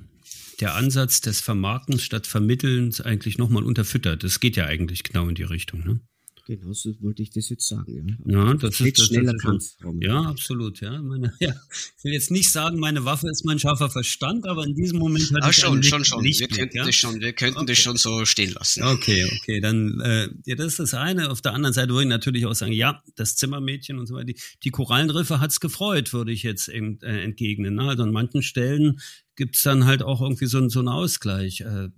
der Ansatz des Vermarktens statt Vermittelns eigentlich nochmal unterfüttert. Das geht ja eigentlich genau in die Richtung. Ne? Genau, so wollte ich das jetzt sagen. Ja, ja das ist das, schneller das Ja, absolut. Ja. Meine, [laughs] ja. Ich will jetzt nicht sagen, meine Waffe ist mein scharfer Verstand, aber in diesem Moment hat ah, schon, schon, schon. wir könnten ja? das schon, wir könnten okay. das schon so stehen lassen. Okay, okay, dann äh, ja, das ist das eine. Auf der anderen Seite würde ich natürlich auch sagen, ja, das Zimmermädchen und so weiter. Die, die Korallenriffe hat's gefreut, würde ich jetzt eben, äh, entgegnen. Ne? Also an manchen Stellen gibt's dann halt auch irgendwie so, so einen Ausgleich. Äh,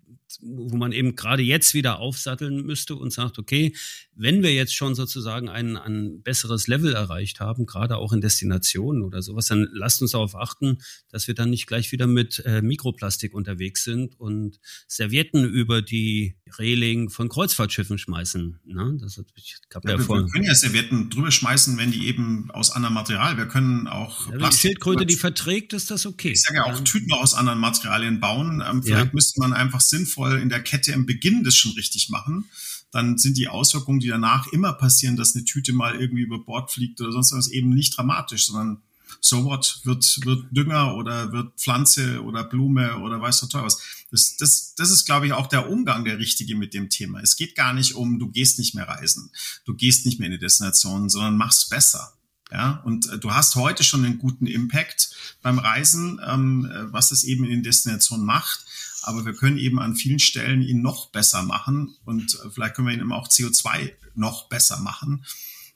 wo man eben gerade jetzt wieder aufsatteln müsste und sagt, okay, wenn wir jetzt schon sozusagen ein, ein besseres Level erreicht haben, gerade auch in Destinationen oder sowas, dann lasst uns darauf achten, dass wir dann nicht gleich wieder mit äh, Mikroplastik unterwegs sind und Servietten über die Reling von Kreuzfahrtschiffen schmeißen. Ne? Das hat, ich ja, ja wir, wir können ja Servietten drüber schmeißen, wenn die eben aus anderem Material. Wir können auch ja, Plastik. Die Schildkröte, die verträgt, ist das okay. Ich sage ja auch Tüten aus anderen Materialien bauen. Ähm, vielleicht ja. müsste man einfach sinnvoll in der Kette im Beginn das schon richtig machen dann sind die Auswirkungen, die danach immer passieren, dass eine Tüte mal irgendwie über Bord fliegt oder sonst was, eben nicht dramatisch, sondern so what, wird, wird Dünger oder wird Pflanze oder Blume oder weiß der Teufel was. Das, das, das ist, glaube ich, auch der Umgang der Richtige mit dem Thema. Es geht gar nicht um, du gehst nicht mehr reisen, du gehst nicht mehr in die Destination, sondern mach's besser. Ja, und äh, du hast heute schon einen guten Impact beim Reisen, ähm, äh, was es eben in den Destinationen macht aber wir können eben an vielen Stellen ihn noch besser machen und äh, vielleicht können wir ihn eben auch CO2 noch besser machen.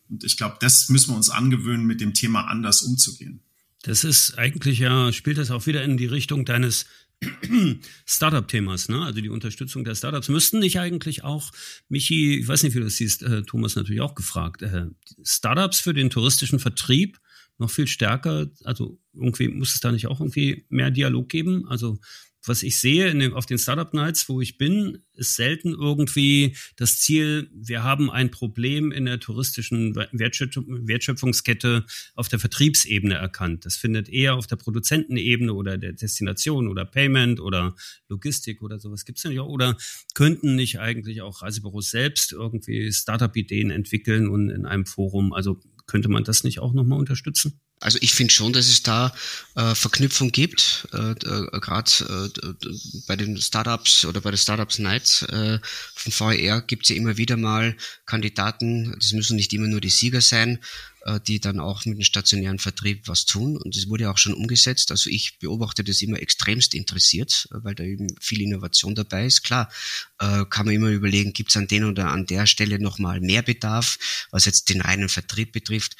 Und ich glaube, das müssen wir uns angewöhnen, mit dem Thema anders umzugehen. Das ist eigentlich ja, spielt das auch wieder in die Richtung deines [clears throat] Startup-Themas, ne? Also die Unterstützung der Startups müssten nicht eigentlich auch, Michi, ich weiß nicht, wie du das siehst, äh, Thomas natürlich auch gefragt, äh, Startups für den touristischen Vertrieb noch viel stärker, also irgendwie muss es da nicht auch irgendwie mehr Dialog geben? Also was ich sehe dem, auf den Startup Nights, wo ich bin, ist selten irgendwie das Ziel, wir haben ein Problem in der touristischen Wertschöpfungskette auf der Vertriebsebene erkannt. Das findet eher auf der Produzentenebene oder der Destination oder Payment oder Logistik oder sowas gibt es ja nicht. Oder könnten nicht eigentlich auch Reisebüros selbst irgendwie Startup-Ideen entwickeln und in einem Forum, also könnte man das nicht auch nochmal unterstützen? Also ich finde schon, dass es da äh, Verknüpfung gibt, äh, äh, gerade äh, bei den Startups oder bei den Startups Nights äh, von VR gibt es ja immer wieder mal Kandidaten, das müssen nicht immer nur die Sieger sein, äh, die dann auch mit dem stationären Vertrieb was tun und das wurde auch schon umgesetzt. Also ich beobachte das immer extremst interessiert, weil da eben viel Innovation dabei ist. Klar, äh, kann man immer überlegen, gibt es an den oder an der Stelle nochmal mehr Bedarf, was jetzt den reinen Vertrieb betrifft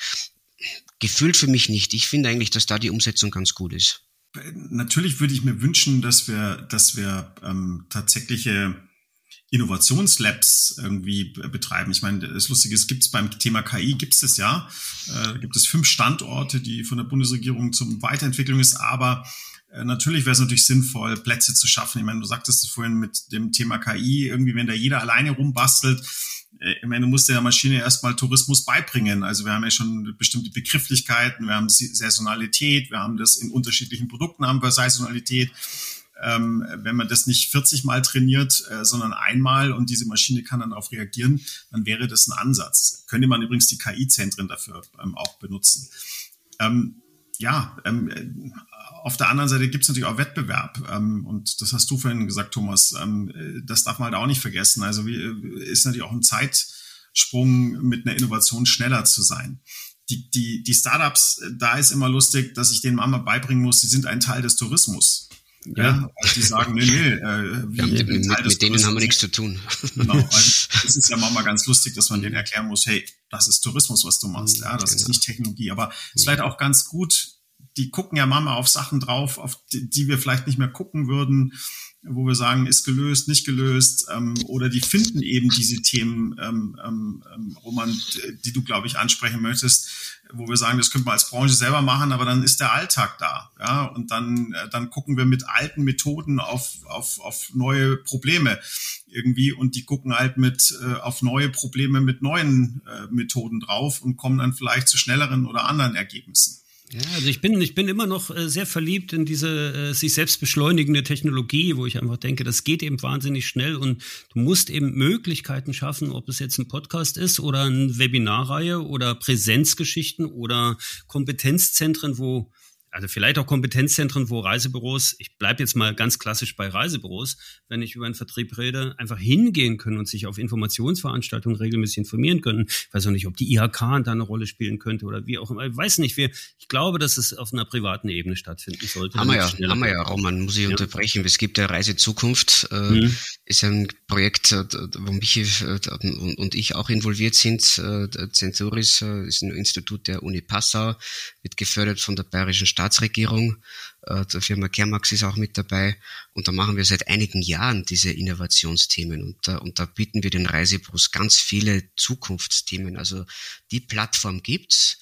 Gefühlt für mich nicht. Ich finde eigentlich, dass da die Umsetzung ganz gut ist. natürlich würde ich mir wünschen, dass wir, dass wir ähm, tatsächliche Innovationslabs irgendwie betreiben. Ich meine, das Lustige ist, gibt es beim Thema KI, gibt es das ja. Äh, gibt es fünf Standorte, die von der Bundesregierung zum Weiterentwicklung ist, aber äh, Natürlich wäre es natürlich sinnvoll, Plätze zu schaffen. Ich meine, du sagtest es vorhin mit dem Thema KI, irgendwie, wenn da jeder alleine rumbastelt, äh, ich meine, du musst der Maschine erstmal Tourismus beibringen. Also wir haben ja schon bestimmte Begrifflichkeiten, wir haben Saisonalität, wir haben das in unterschiedlichen Produkten haben wir Saisonalität. Ähm, wenn man das nicht 40 Mal trainiert, äh, sondern einmal und diese Maschine kann dann darauf reagieren, dann wäre das ein Ansatz. Könnte man übrigens die KI-Zentren dafür ähm, auch benutzen. Ähm, ja, ähm, auf der anderen Seite gibt es natürlich auch Wettbewerb. Ähm, und das hast du vorhin gesagt, Thomas. Ähm, das darf man halt auch nicht vergessen. Also wie, ist natürlich auch ein Zeitsprung mit einer Innovation schneller zu sein. Die, die, die Startups, da ist immer lustig, dass ich denen Mama beibringen muss, sie sind ein Teil des Tourismus. Ja, ja. also die sagen, nee, nee, äh, wie, ja, mit, mit, mit denen haben wir nichts zu tun. Genau, also [laughs] das ist ja manchmal ganz lustig, dass man denen erklären muss, hey, das ist Tourismus, was du machst, ja, das genau. ist nicht Technologie, aber es ist vielleicht auch ganz gut, die gucken ja manchmal auf Sachen drauf, auf die, die wir vielleicht nicht mehr gucken würden, wo wir sagen, ist gelöst, nicht gelöst, ähm, oder die finden eben diese Themen, ähm, ähm, ähm Roman, die du, glaube ich, ansprechen möchtest, wo wir sagen, das könnte man als Branche selber machen, aber dann ist der Alltag da, ja, und dann, äh, dann gucken wir mit alten Methoden auf, auf, auf neue Probleme irgendwie und die gucken halt mit äh, auf neue Probleme mit neuen äh, Methoden drauf und kommen dann vielleicht zu schnelleren oder anderen Ergebnissen. Ja, also ich bin, ich bin immer noch äh, sehr verliebt in diese äh, sich selbst beschleunigende Technologie, wo ich einfach denke, das geht eben wahnsinnig schnell und du musst eben Möglichkeiten schaffen, ob es jetzt ein Podcast ist oder eine Webinarreihe oder Präsenzgeschichten oder Kompetenzzentren, wo also vielleicht auch Kompetenzzentren, wo Reisebüros, ich bleibe jetzt mal ganz klassisch bei Reisebüros, wenn ich über einen Vertrieb rede, einfach hingehen können und sich auf Informationsveranstaltungen regelmäßig informieren können. Ich weiß auch nicht, ob die IHK da eine Rolle spielen könnte oder wie auch immer. Ich weiß nicht, wir, ich glaube, dass es auf einer privaten Ebene stattfinden sollte. Haben wir ja, haben wir ja, Roman, muss ich ja. unterbrechen. Es gibt ja Reisezukunft, äh, mhm. ist ein Projekt, äh, wo Michi äh, und ich auch involviert sind. Äh, Centuris ist ein Institut der Uni Passau, wird gefördert von der Bayerischen Staatsregierung. Äh, die Firma Kermax ist auch mit dabei. Und da machen wir seit einigen Jahren diese Innovationsthemen. Und da, und da bieten wir den Reisebus ganz viele Zukunftsthemen. Also die Plattform gibt's.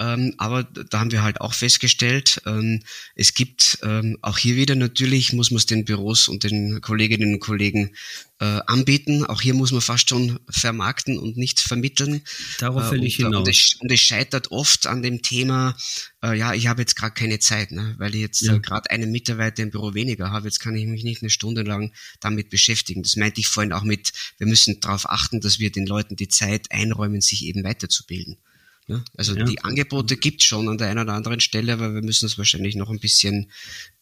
Ähm, aber da haben wir halt auch festgestellt, ähm, es gibt ähm, auch hier wieder natürlich, muss man es den Büros und den Kolleginnen und Kollegen äh, anbieten. Auch hier muss man fast schon vermarkten und nicht vermitteln. Darauf will äh, ich hinaus. Und es, und es scheitert oft an dem Thema, äh, ja, ich habe jetzt gerade keine Zeit, ne, weil ich jetzt ja. äh, gerade einen Mitarbeiter im Büro weniger habe. Jetzt kann ich mich nicht eine Stunde lang damit beschäftigen. Das meinte ich vorhin auch mit, wir müssen darauf achten, dass wir den Leuten die Zeit einräumen, sich eben weiterzubilden. Ne? Also ja. die Angebote gibt schon an der einen oder anderen Stelle, aber wir müssen es wahrscheinlich noch ein bisschen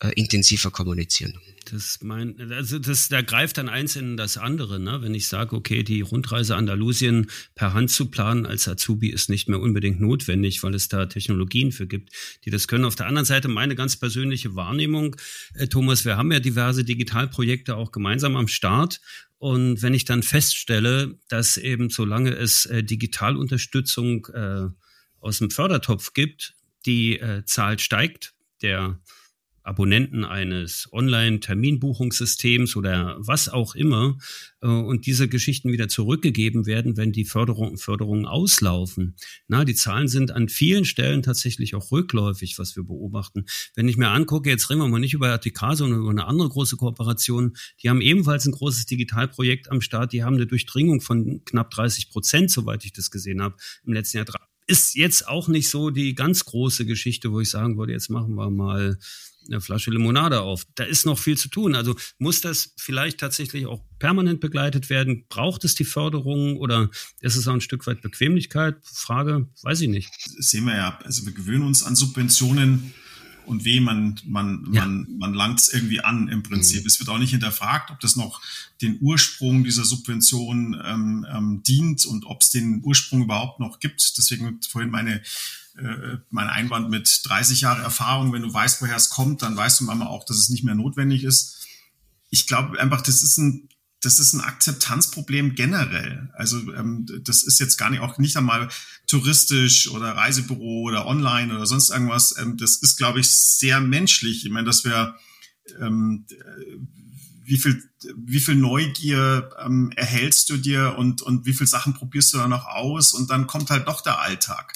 äh, intensiver kommunizieren. Das mein, also das, da greift dann eins in das andere, ne? Wenn ich sage, okay, die Rundreise Andalusien per Hand zu planen als Azubi ist nicht mehr unbedingt notwendig, weil es da Technologien für gibt, die das können. Auf der anderen Seite meine ganz persönliche Wahrnehmung, äh, Thomas, wir haben ja diverse Digitalprojekte auch gemeinsam am Start und wenn ich dann feststelle, dass eben solange es äh, Digitalunterstützung äh, aus dem Fördertopf gibt, die äh, Zahl steigt, der Abonnenten eines Online-Terminbuchungssystems oder was auch immer äh, und diese Geschichten wieder zurückgegeben werden, wenn die Förderung, Förderungen auslaufen. Na, die Zahlen sind an vielen Stellen tatsächlich auch rückläufig, was wir beobachten. Wenn ich mir angucke, jetzt reden wir mal nicht über RTK, sondern über eine andere große Kooperation, die haben ebenfalls ein großes Digitalprojekt am Start, die haben eine Durchdringung von knapp 30 Prozent, soweit ich das gesehen habe, im letzten Jahr. Ist jetzt auch nicht so die ganz große Geschichte, wo ich sagen würde, jetzt machen wir mal eine Flasche Limonade auf. Da ist noch viel zu tun. Also muss das vielleicht tatsächlich auch permanent begleitet werden? Braucht es die Förderung oder ist es auch ein Stück weit Bequemlichkeit? Frage, weiß ich nicht. Das sehen wir ja. Also wir gewöhnen uns an Subventionen und weh, man, man, ja. man, man langt es irgendwie an im Prinzip. Mhm. Es wird auch nicht hinterfragt, ob das noch den Ursprung dieser Subvention ähm, ähm, dient und ob es den Ursprung überhaupt noch gibt. Deswegen vorhin meine äh, mein Einwand mit 30 Jahre Erfahrung, wenn du weißt, woher es kommt, dann weißt du manchmal auch, dass es nicht mehr notwendig ist. Ich glaube einfach, das ist ein das ist ein Akzeptanzproblem generell. Also ähm, das ist jetzt gar nicht auch nicht einmal touristisch oder Reisebüro oder online oder sonst irgendwas. Ähm, das ist, glaube ich, sehr menschlich. Ich meine, dass wir ähm, wie viel, wie viel Neugier ähm, erhältst du dir und, und wie viel Sachen probierst du da noch aus und dann kommt halt doch der Alltag.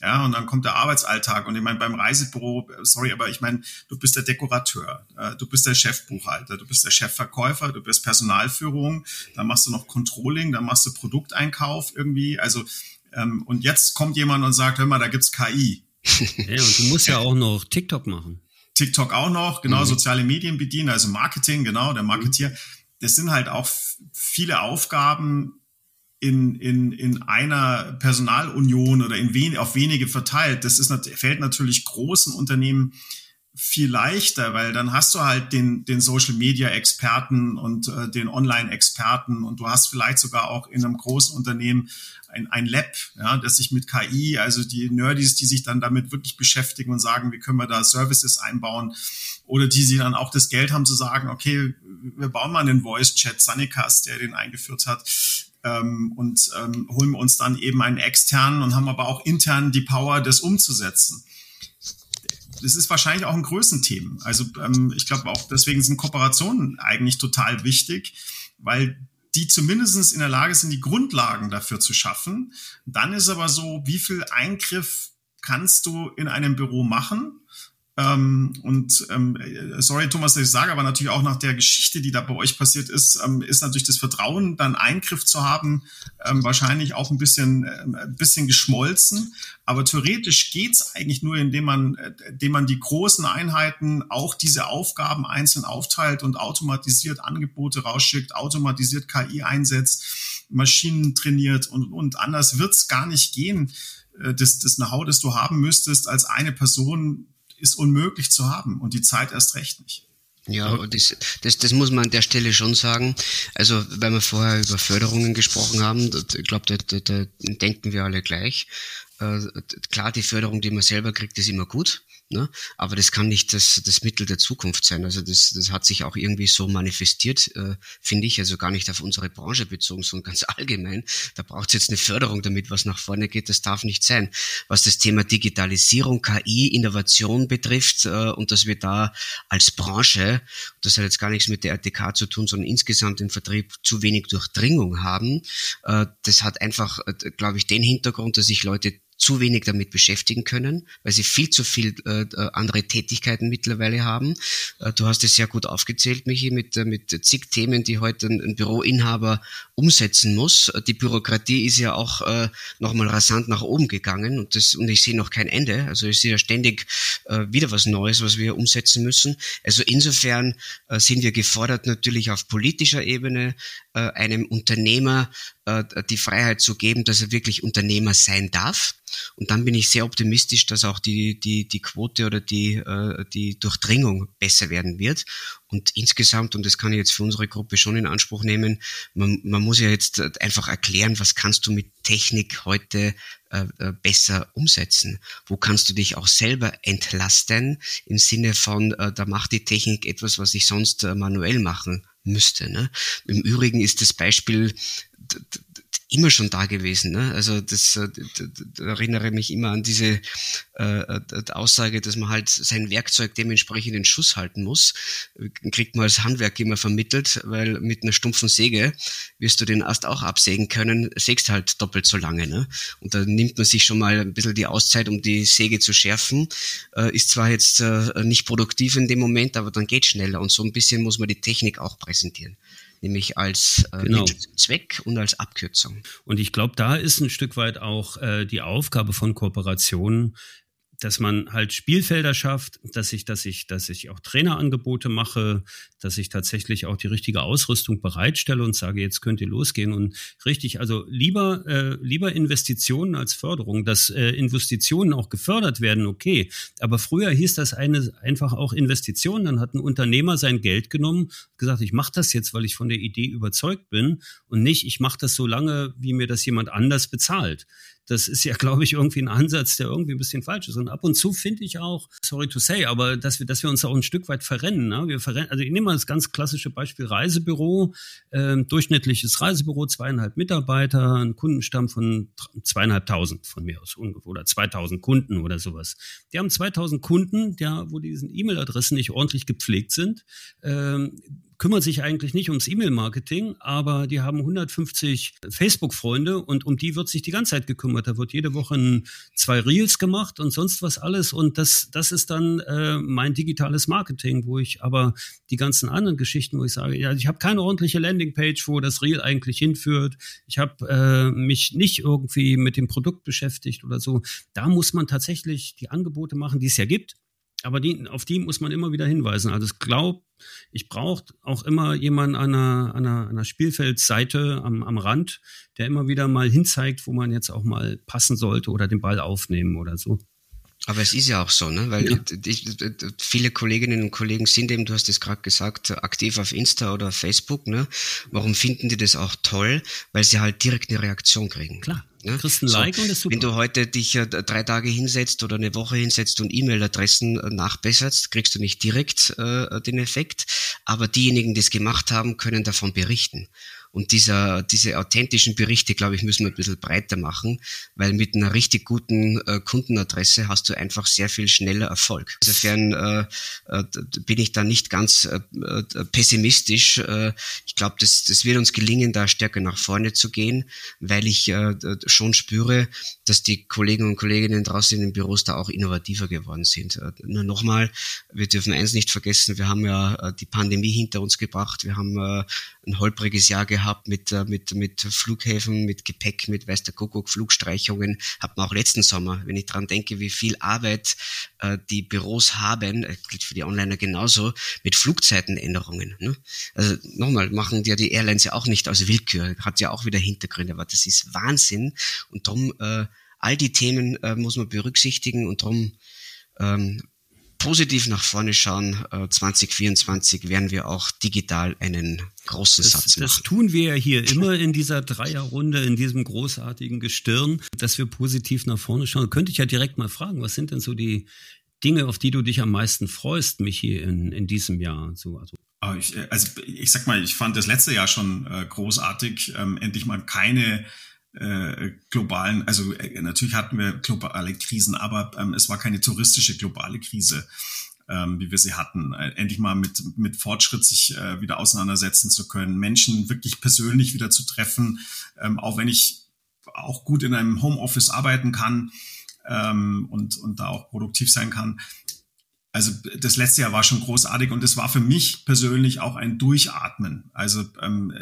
Ja, und dann kommt der Arbeitsalltag. Und ich meine, beim Reisebüro, sorry, aber ich meine, du bist der Dekorateur, äh, du bist der Chefbuchhalter, du bist der Chefverkäufer, du bist Personalführung, dann machst du noch Controlling, dann machst du Produkteinkauf irgendwie. Also, ähm, und jetzt kommt jemand und sagt, hör mal, da gibt's KI. [laughs] Ja, und du musst ja auch noch TikTok machen. TikTok auch noch, genau, mhm. soziale Medien bedienen, also Marketing, genau, der Marketier. Das sind halt auch viele Aufgaben in, in, in einer Personalunion oder in wen, auf wenige verteilt. Das ist, fällt natürlich großen Unternehmen viel leichter, weil dann hast du halt den, den Social Media Experten und äh, den Online Experten und du hast vielleicht sogar auch in einem großen Unternehmen ein, ein Lab, ja, das sich mit KI, also die Nerdies, die sich dann damit wirklich beschäftigen und sagen, wie können wir da Services einbauen oder die sie dann auch das Geld haben zu sagen, okay, wir bauen mal einen Voice Chat, Sunnycast, der den eingeführt hat, ähm, und ähm, holen wir uns dann eben einen externen und haben aber auch intern die Power, das umzusetzen das ist wahrscheinlich auch ein Größenthema. Also ähm, ich glaube auch deswegen sind Kooperationen eigentlich total wichtig, weil die zumindest in der Lage sind, die Grundlagen dafür zu schaffen. Dann ist aber so, wie viel Eingriff kannst du in einem Büro machen? Ähm, und ähm, sorry, Thomas, dass ich sage, aber natürlich auch nach der Geschichte, die da bei euch passiert ist, ähm, ist natürlich das Vertrauen, dann Eingriff zu haben, ähm, wahrscheinlich auch ein bisschen, äh, ein bisschen geschmolzen. Aber theoretisch geht's eigentlich nur, indem man, äh, indem man die großen Einheiten auch diese Aufgaben einzeln aufteilt und automatisiert Angebote rausschickt, automatisiert KI einsetzt, Maschinen trainiert und, und anders wird's gar nicht gehen. Äh, das, das Know-how, das du haben müsstest als eine Person, ist unmöglich zu haben und die Zeit erst recht nicht. Ja, das, das, das muss man an der Stelle schon sagen. Also, weil wir vorher über Förderungen gesprochen haben, ich glaube, da, da, da denken wir alle gleich. Äh, klar, die Förderung, die man selber kriegt, ist immer gut. Ne? Aber das kann nicht das, das Mittel der Zukunft sein. Also das, das hat sich auch irgendwie so manifestiert, äh, finde ich, also gar nicht auf unsere Branche bezogen, sondern ganz [laughs] allgemein. Da braucht es jetzt eine Förderung, damit was nach vorne geht. Das darf nicht sein. Was das Thema Digitalisierung, KI, Innovation betrifft äh, und dass wir da als Branche, das hat jetzt gar nichts mit der RTK zu tun, sondern insgesamt im Vertrieb zu wenig Durchdringung haben, äh, das hat einfach, äh, glaube ich, den Hintergrund, dass sich Leute zu wenig damit beschäftigen können, weil sie viel zu viel äh, äh, andere Tätigkeiten mittlerweile haben. Äh, du hast es sehr gut aufgezählt, Michi, mit, äh, mit zig Themen, die heute ein, ein Büroinhaber umsetzen muss. Äh, die Bürokratie ist ja auch äh, nochmal rasant nach oben gegangen und, das, und ich sehe noch kein Ende. Also ich sehe ja ständig äh, wieder was Neues, was wir umsetzen müssen. Also insofern äh, sind wir gefordert, natürlich auf politischer Ebene äh, einem Unternehmer äh, die Freiheit zu geben, dass er wirklich Unternehmer sein darf. Und dann bin ich sehr optimistisch, dass auch die, die, die Quote oder die, äh, die Durchdringung besser werden wird. Und insgesamt, und das kann ich jetzt für unsere Gruppe schon in Anspruch nehmen, man, man muss ja jetzt einfach erklären, was kannst du mit Technik heute äh, äh besser umsetzen? Wo kannst du dich auch selber entlasten im Sinne von, äh, da macht die Technik etwas, was ich sonst äh, manuell machen müsste. Ne? Im Übrigen ist das Beispiel immer schon da gewesen. Ne? Also das äh, erinnere mich immer an diese äh, äh Aussage, dass man halt sein Werkzeug dementsprechend in Schuss halten muss. Kriegt man als Handwerk immer vermittelt, weil mit einer stumpfen Säge wirst du den Ast auch absägen können, sägst halt doppelt so lange. Ne? Und da nimmt man sich schon mal ein bisschen die Auszeit, um die Säge zu schärfen. Äh, ist zwar jetzt äh, nicht produktiv in dem Moment, aber dann geht schneller. Und so ein bisschen muss man die Technik auch präsentieren nämlich als äh, genau. Zweck und als Abkürzung. Und ich glaube, da ist ein Stück weit auch äh, die Aufgabe von Kooperationen, dass man halt Spielfelder schafft, dass ich, dass ich, dass ich auch Trainerangebote mache, dass ich tatsächlich auch die richtige Ausrüstung bereitstelle und sage, jetzt könnt ihr losgehen und richtig, also lieber, äh, lieber Investitionen als Förderung, dass äh, Investitionen auch gefördert werden, okay. Aber früher hieß das eine einfach auch Investitionen. Dann hat ein Unternehmer sein Geld genommen, gesagt, ich mache das jetzt, weil ich von der Idee überzeugt bin und nicht, ich mache das so lange, wie mir das jemand anders bezahlt das ist ja, glaube ich, irgendwie ein Ansatz, der irgendwie ein bisschen falsch ist. Und ab und zu finde ich auch, sorry to say, aber dass wir, dass wir uns auch ein Stück weit verrennen. Ne? Wir verrennen, also ich nehme mal das ganz klassische Beispiel Reisebüro, äh, durchschnittliches Reisebüro, zweieinhalb Mitarbeiter, ein Kundenstamm von zweieinhalbtausend von mir aus oder 2000 Kunden oder sowas. Die haben 2000 Kunden, der, wo diesen E-Mail-Adressen nicht ordentlich gepflegt sind. Ähm, kümmern sich eigentlich nicht ums E-Mail-Marketing, aber die haben 150 Facebook-Freunde und um die wird sich die ganze Zeit gekümmert. Da wird jede Woche zwei Reels gemacht und sonst was alles. Und das, das ist dann äh, mein digitales Marketing, wo ich aber die ganzen anderen Geschichten, wo ich sage, ja, ich habe keine ordentliche Landingpage, wo das Reel eigentlich hinführt. Ich habe äh, mich nicht irgendwie mit dem Produkt beschäftigt oder so. Da muss man tatsächlich die Angebote machen, die es ja gibt aber die, auf die muss man immer wieder hinweisen. Also ich glaube, ich brauche auch immer jemanden an einer, an einer, einer Spielfeldseite am, am Rand, der immer wieder mal hinzeigt, wo man jetzt auch mal passen sollte oder den Ball aufnehmen oder so. Aber es ist ja auch so, ne? weil ja. ich, viele Kolleginnen und Kollegen sind eben, du hast es gerade gesagt, aktiv auf Insta oder Facebook. Ne? Warum finden die das auch toll? Weil sie halt direkt eine Reaktion kriegen. Klar. Ne? Kriegst ein Like so, und ist super. Wenn du heute dich äh, drei Tage hinsetzt oder eine Woche hinsetzt und E-Mail-Adressen äh, nachbesserst, kriegst du nicht direkt äh, den Effekt. Aber diejenigen, die es gemacht haben, können davon berichten. Und dieser, diese authentischen Berichte, glaube ich, müssen wir ein bisschen breiter machen, weil mit einer richtig guten äh, Kundenadresse hast du einfach sehr viel schneller Erfolg. Insofern äh, äh, bin ich da nicht ganz äh, äh pessimistisch. Äh, ich glaube, das, das wird uns gelingen, da stärker nach vorne zu gehen, weil ich schon spüre, dass die Kollegen und Kolleginnen draußen in den Büros da auch innovativer geworden sind. Nur nochmal, wir dürfen eins nicht vergessen, wir haben ja die Pandemie hinter uns gebracht, wir haben ein holpriges Jahr gehabt mit, äh, mit, mit Flughäfen, mit Gepäck, mit weiß der Kuckuck, Flugstreichungen. Hat man auch letzten Sommer, wenn ich dran denke, wie viel Arbeit äh, die Büros haben, äh, gilt für die Onliner genauso, mit Flugzeitenänderungen. Ne? Also nochmal, machen ja die Airlines ja auch nicht aus Willkür, hat ja auch wieder Hintergründe, aber das ist Wahnsinn und darum äh, all die Themen äh, muss man berücksichtigen und darum ähm, positiv nach vorne schauen, 2024 äh, werden wir auch digital einen großen das, Satz machen. Das tun wir ja hier [laughs] immer in dieser Dreierrunde, in diesem großartigen Gestirn, dass wir positiv nach vorne schauen. Könnte ich ja direkt mal fragen, was sind denn so die Dinge, auf die du dich am meisten freust, Michi, in, in diesem Jahr? So, also ah, ich, äh, also ich sag mal, ich fand das letzte Jahr schon äh, großartig, ähm, endlich mal keine äh, globalen, also äh, natürlich hatten wir globale Krisen, aber ähm, es war keine touristische globale Krise, ähm, wie wir sie hatten. Äh, endlich mal mit, mit Fortschritt sich äh, wieder auseinandersetzen zu können, Menschen wirklich persönlich wieder zu treffen, ähm, auch wenn ich auch gut in einem Homeoffice arbeiten kann ähm, und, und da auch produktiv sein kann also das letzte Jahr war schon großartig und es war für mich persönlich auch ein Durchatmen. Also ähm,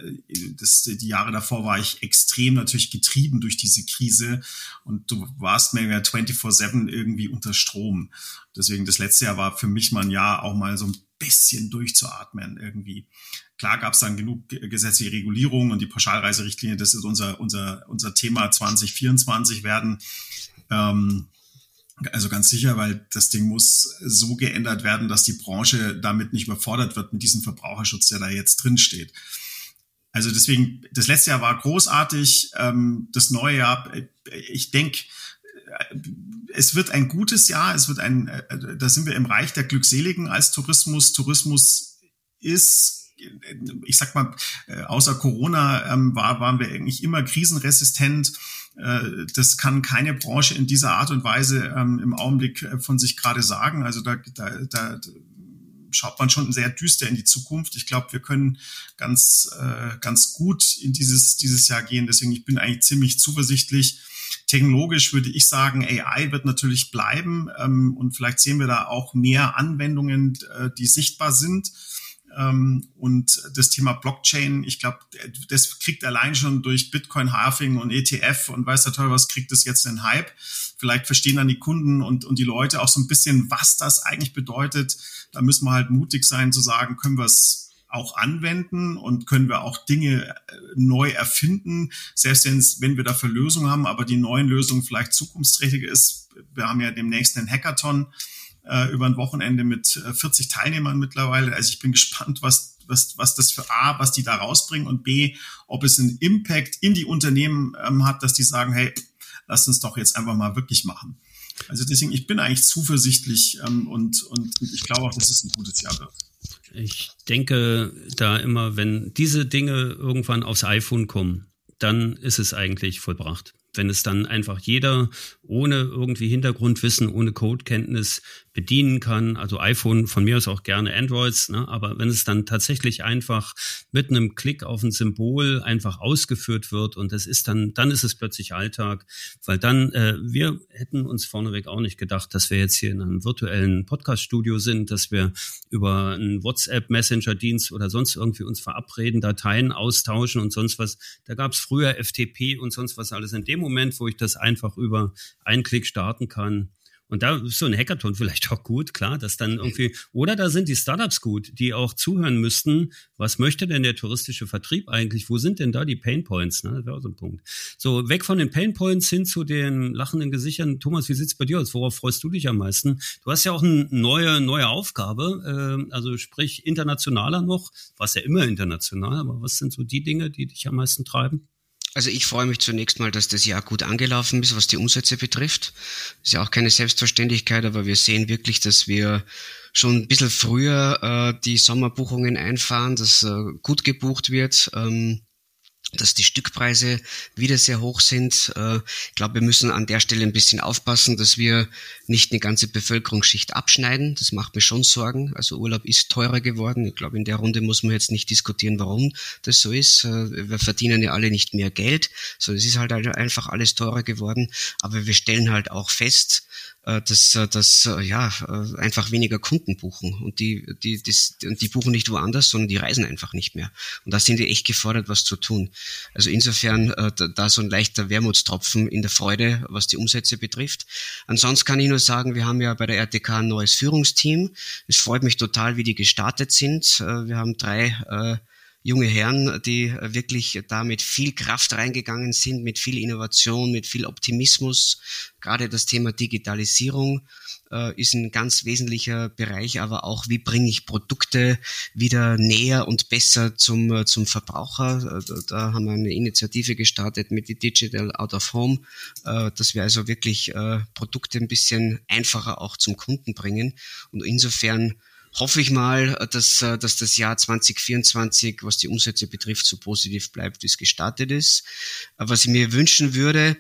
das, die Jahre davor war ich extrem natürlich getrieben durch diese Krise und du warst mehr 24-7 irgendwie unter Strom. Deswegen das letzte Jahr war für mich mal ein Jahr auch mal so ein bisschen durchzuatmen irgendwie. Klar gab es dann genug gesetzliche Regulierung und die Pauschalreiserichtlinie, das ist unser, unser, unser Thema 2024 werden. Ähm, also ganz sicher, weil das Ding muss so geändert werden, dass die Branche damit nicht überfordert wird mit diesem Verbraucherschutz, der da jetzt drin steht. Also deswegen, das letzte Jahr war großartig. Ähm, das neue Jahr, ich denke, es wird ein gutes Jahr. Es wird ein, äh, da sind wir im Reich der Glückseligen als Tourismus. Tourismus ist ich sag mal, äh, außer Corona ähm, war, waren wir eigentlich immer krisenresistent. Äh, das kann keine Branche in dieser Art und Weise ähm, im Augenblick äh, von sich gerade sagen. Also da, da, da schaut man schon sehr düster in die Zukunft. Ich glaube, wir können ganz, äh, ganz gut in dieses, dieses Jahr gehen. Deswegen, ich bin eigentlich ziemlich zuversichtlich. Technologisch würde ich sagen, AI wird natürlich bleiben ähm, und vielleicht sehen wir da auch mehr Anwendungen, äh, die sichtbar sind. Ähm, und das Thema Blockchain, ich glaube, das kriegt allein schon durch Bitcoin Halving und ETF und weiß der Teufel was, kriegt das jetzt einen Hype. Vielleicht verstehen dann die Kunden und, und die Leute auch so ein bisschen, was das eigentlich bedeutet. Da müssen wir halt mutig sein zu sagen, können wir es auch anwenden und können wir auch Dinge äh, neu erfinden, selbst wenn wir dafür Lösungen haben, aber die neuen Lösungen vielleicht zukunftsträchtig ist. Wir haben ja demnächst einen Hackathon, äh, über ein Wochenende mit 40 äh, Teilnehmern mittlerweile. Also ich bin gespannt, was, was, was das für A, was die da rausbringen und B, ob es einen Impact in die Unternehmen ähm, hat, dass die sagen, hey, lasst uns doch jetzt einfach mal wirklich machen. Also deswegen, ich bin eigentlich zuversichtlich ähm, und, und ich glaube auch, dass es ein gutes Jahr wird. Ich denke da immer, wenn diese Dinge irgendwann aufs iPhone kommen, dann ist es eigentlich vollbracht. Wenn es dann einfach jeder ohne irgendwie Hintergrundwissen, ohne Codekenntnis bedienen kann. Also iPhone von mir aus auch gerne Androids, ne? aber wenn es dann tatsächlich einfach mit einem Klick auf ein Symbol einfach ausgeführt wird und das ist dann, dann ist es plötzlich Alltag, weil dann, äh, wir hätten uns vorneweg auch nicht gedacht, dass wir jetzt hier in einem virtuellen Podcast-Studio sind, dass wir über einen WhatsApp-Messenger-Dienst oder sonst irgendwie uns verabreden, Dateien austauschen und sonst was. Da gab es früher FTP und sonst was alles. In dem Moment, wo ich das einfach über einen Klick starten kann, und da ist so ein Hackathon vielleicht auch gut, klar, dass dann irgendwie, oder da sind die Startups gut, die auch zuhören müssten, was möchte denn der touristische Vertrieb eigentlich? Wo sind denn da die Painpoints? Ne? Das wäre auch so ein Punkt. So, weg von den Painpoints hin zu den lachenden Gesichern. Thomas, wie sieht's bei dir aus? Worauf freust du dich am meisten? Du hast ja auch eine neue, neue Aufgabe, äh, also sprich internationaler noch, was ja immer international, aber was sind so die Dinge, die dich am meisten treiben? Also ich freue mich zunächst mal, dass das Jahr gut angelaufen ist, was die Umsätze betrifft. Ist ja auch keine Selbstverständlichkeit, aber wir sehen wirklich, dass wir schon ein bisschen früher äh, die Sommerbuchungen einfahren, dass äh, gut gebucht wird. Ähm, dass die Stückpreise wieder sehr hoch sind. Äh, ich glaube, wir müssen an der Stelle ein bisschen aufpassen, dass wir nicht eine ganze Bevölkerungsschicht abschneiden. Das macht mir schon Sorgen. Also Urlaub ist teurer geworden. Ich glaube, in der Runde muss man jetzt nicht diskutieren, warum das so ist. Äh, wir verdienen ja alle nicht mehr Geld. So, es ist halt einfach alles teurer geworden. Aber wir stellen halt auch fest, dass, äh, dass äh, ja einfach weniger Kunden buchen und die, die, das, die buchen nicht woanders, sondern die reisen einfach nicht mehr. Und da sind die echt gefordert, was zu tun. Also insofern da so ein leichter Wermutstropfen in der Freude, was die Umsätze betrifft. Ansonsten kann ich nur sagen, wir haben ja bei der RTK ein neues Führungsteam. Es freut mich total, wie die gestartet sind. Wir haben drei junge Herren, die wirklich da mit viel Kraft reingegangen sind, mit viel Innovation, mit viel Optimismus. Gerade das Thema Digitalisierung äh, ist ein ganz wesentlicher Bereich, aber auch, wie bringe ich Produkte wieder näher und besser zum, äh, zum Verbraucher. Äh, da haben wir eine Initiative gestartet mit die Digital Out of Home, äh, dass wir also wirklich äh, Produkte ein bisschen einfacher auch zum Kunden bringen. Und insofern hoffe ich mal, dass, äh, dass das Jahr 2024, was die Umsätze betrifft, so positiv bleibt, wie es gestartet ist. Äh, was ich mir wünschen würde,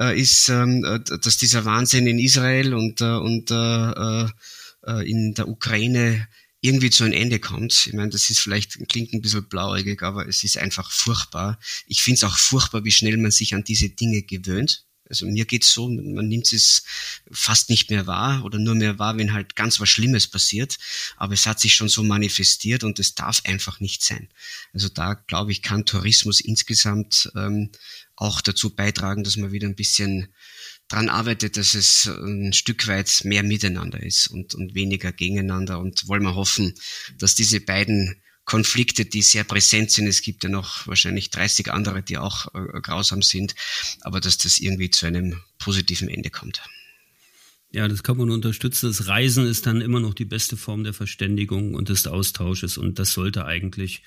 äh, ist, ähm, dass dieser Wahnsinn in Israel und, und in der Ukraine irgendwie zu einem Ende kommt. Ich meine, das ist vielleicht, klingt ein bisschen blauäugig, aber es ist einfach furchtbar. Ich finde es auch furchtbar, wie schnell man sich an diese Dinge gewöhnt. Also mir geht's so, man nimmt es fast nicht mehr wahr oder nur mehr wahr, wenn halt ganz was Schlimmes passiert. Aber es hat sich schon so manifestiert und es darf einfach nicht sein. Also da glaube ich, kann Tourismus insgesamt ähm, auch dazu beitragen, dass man wieder ein bisschen dran arbeitet, dass es ein Stück weit mehr miteinander ist und, und weniger gegeneinander. Und wollen wir hoffen, dass diese beiden Konflikte, die sehr präsent sind. Es gibt ja noch wahrscheinlich 30 andere, die auch äh, grausam sind, aber dass das irgendwie zu einem positiven Ende kommt. Ja, das kann man unterstützen. Das Reisen ist dann immer noch die beste Form der Verständigung und des Austausches und das sollte eigentlich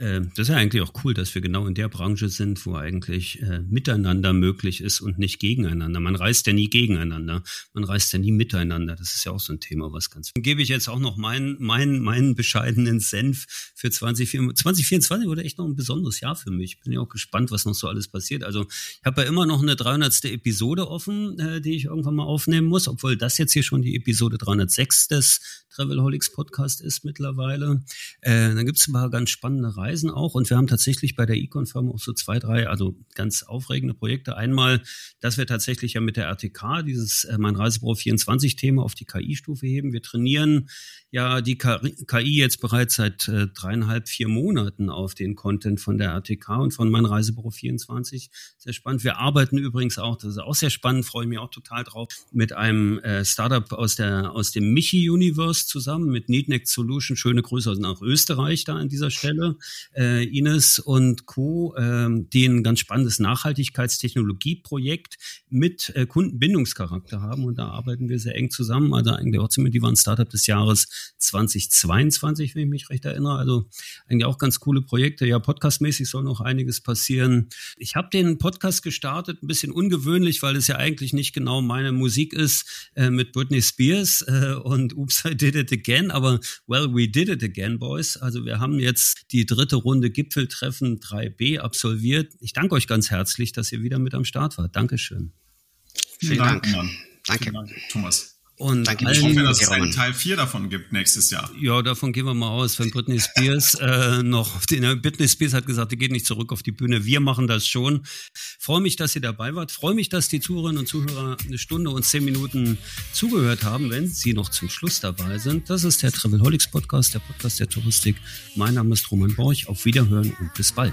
das ist ja eigentlich auch cool, dass wir genau in der Branche sind, wo eigentlich äh, miteinander möglich ist und nicht gegeneinander. Man reist ja nie gegeneinander, man reist ja nie miteinander. Das ist ja auch so ein Thema, was ganz. Dann gebe ich jetzt auch noch meinen, meinen, meinen bescheidenen Senf für 2024. 2024 wurde echt noch ein besonderes Jahr für mich. Bin ja auch gespannt, was noch so alles passiert. Also ich habe ja immer noch eine 300. Episode offen, äh, die ich irgendwann mal aufnehmen muss, obwohl das jetzt hier schon die Episode 306 des Travelholics Podcast ist mittlerweile. Äh, dann gibt es ein paar ganz spannende Reisen auch und wir haben tatsächlich bei der Econ-Firma auch so zwei, drei, also ganz aufregende Projekte. Einmal, dass wir tatsächlich ja mit der RTK dieses äh, Mein Reisebüro 24-Thema auf die KI-Stufe heben. Wir trainieren ja die KI jetzt bereits seit äh, dreieinhalb, vier Monaten auf den Content von der RTK und von Mein Reisebüro 24. Sehr spannend. Wir arbeiten übrigens auch, das ist auch sehr spannend, freue ich mich auch total drauf, mit einem äh, Startup aus der aus dem Michi Universe zusammen mit Neatneck Solution. Schöne Grüße nach Österreich da an dieser Stelle. Äh, Ines und Co., äh, die ein ganz spannendes Nachhaltigkeitstechnologieprojekt mit äh, Kundenbindungscharakter haben. Und da arbeiten wir sehr eng zusammen. Also eigentlich auch ziemlich, die waren Startup des Jahres 2022, wenn ich mich recht erinnere. Also eigentlich auch ganz coole Projekte. Ja, podcastmäßig soll noch einiges passieren. Ich habe den Podcast gestartet, ein bisschen ungewöhnlich, weil es ja eigentlich nicht genau meine Musik ist, äh, mit Britney Spears äh, und Did It Again. Aber well, we did it again, boys. Also wir haben jetzt die dritte Runde Gipfeltreffen 3b absolviert. Ich danke euch ganz herzlich, dass ihr wieder mit am Start wart. Dankeschön. Vielen, Vielen Dank. Dank Mann. Danke. Vielen Dank, Thomas. Und Danke, ich hoffe, dass es einen Teil 4 davon gibt nächstes Jahr. Ja, davon gehen wir mal aus, wenn Britney Spears [laughs] äh, noch, die, Britney Spears hat gesagt, die geht nicht zurück auf die Bühne. Wir machen das schon. Freue mich, dass ihr dabei wart. Freue mich, dass die Zuhörerinnen und Zuhörer eine Stunde und zehn Minuten zugehört haben, wenn sie noch zum Schluss dabei sind. Das ist der Travelholics Podcast, der Podcast der Touristik. Mein Name ist Roman Borch. Auf Wiederhören und bis bald.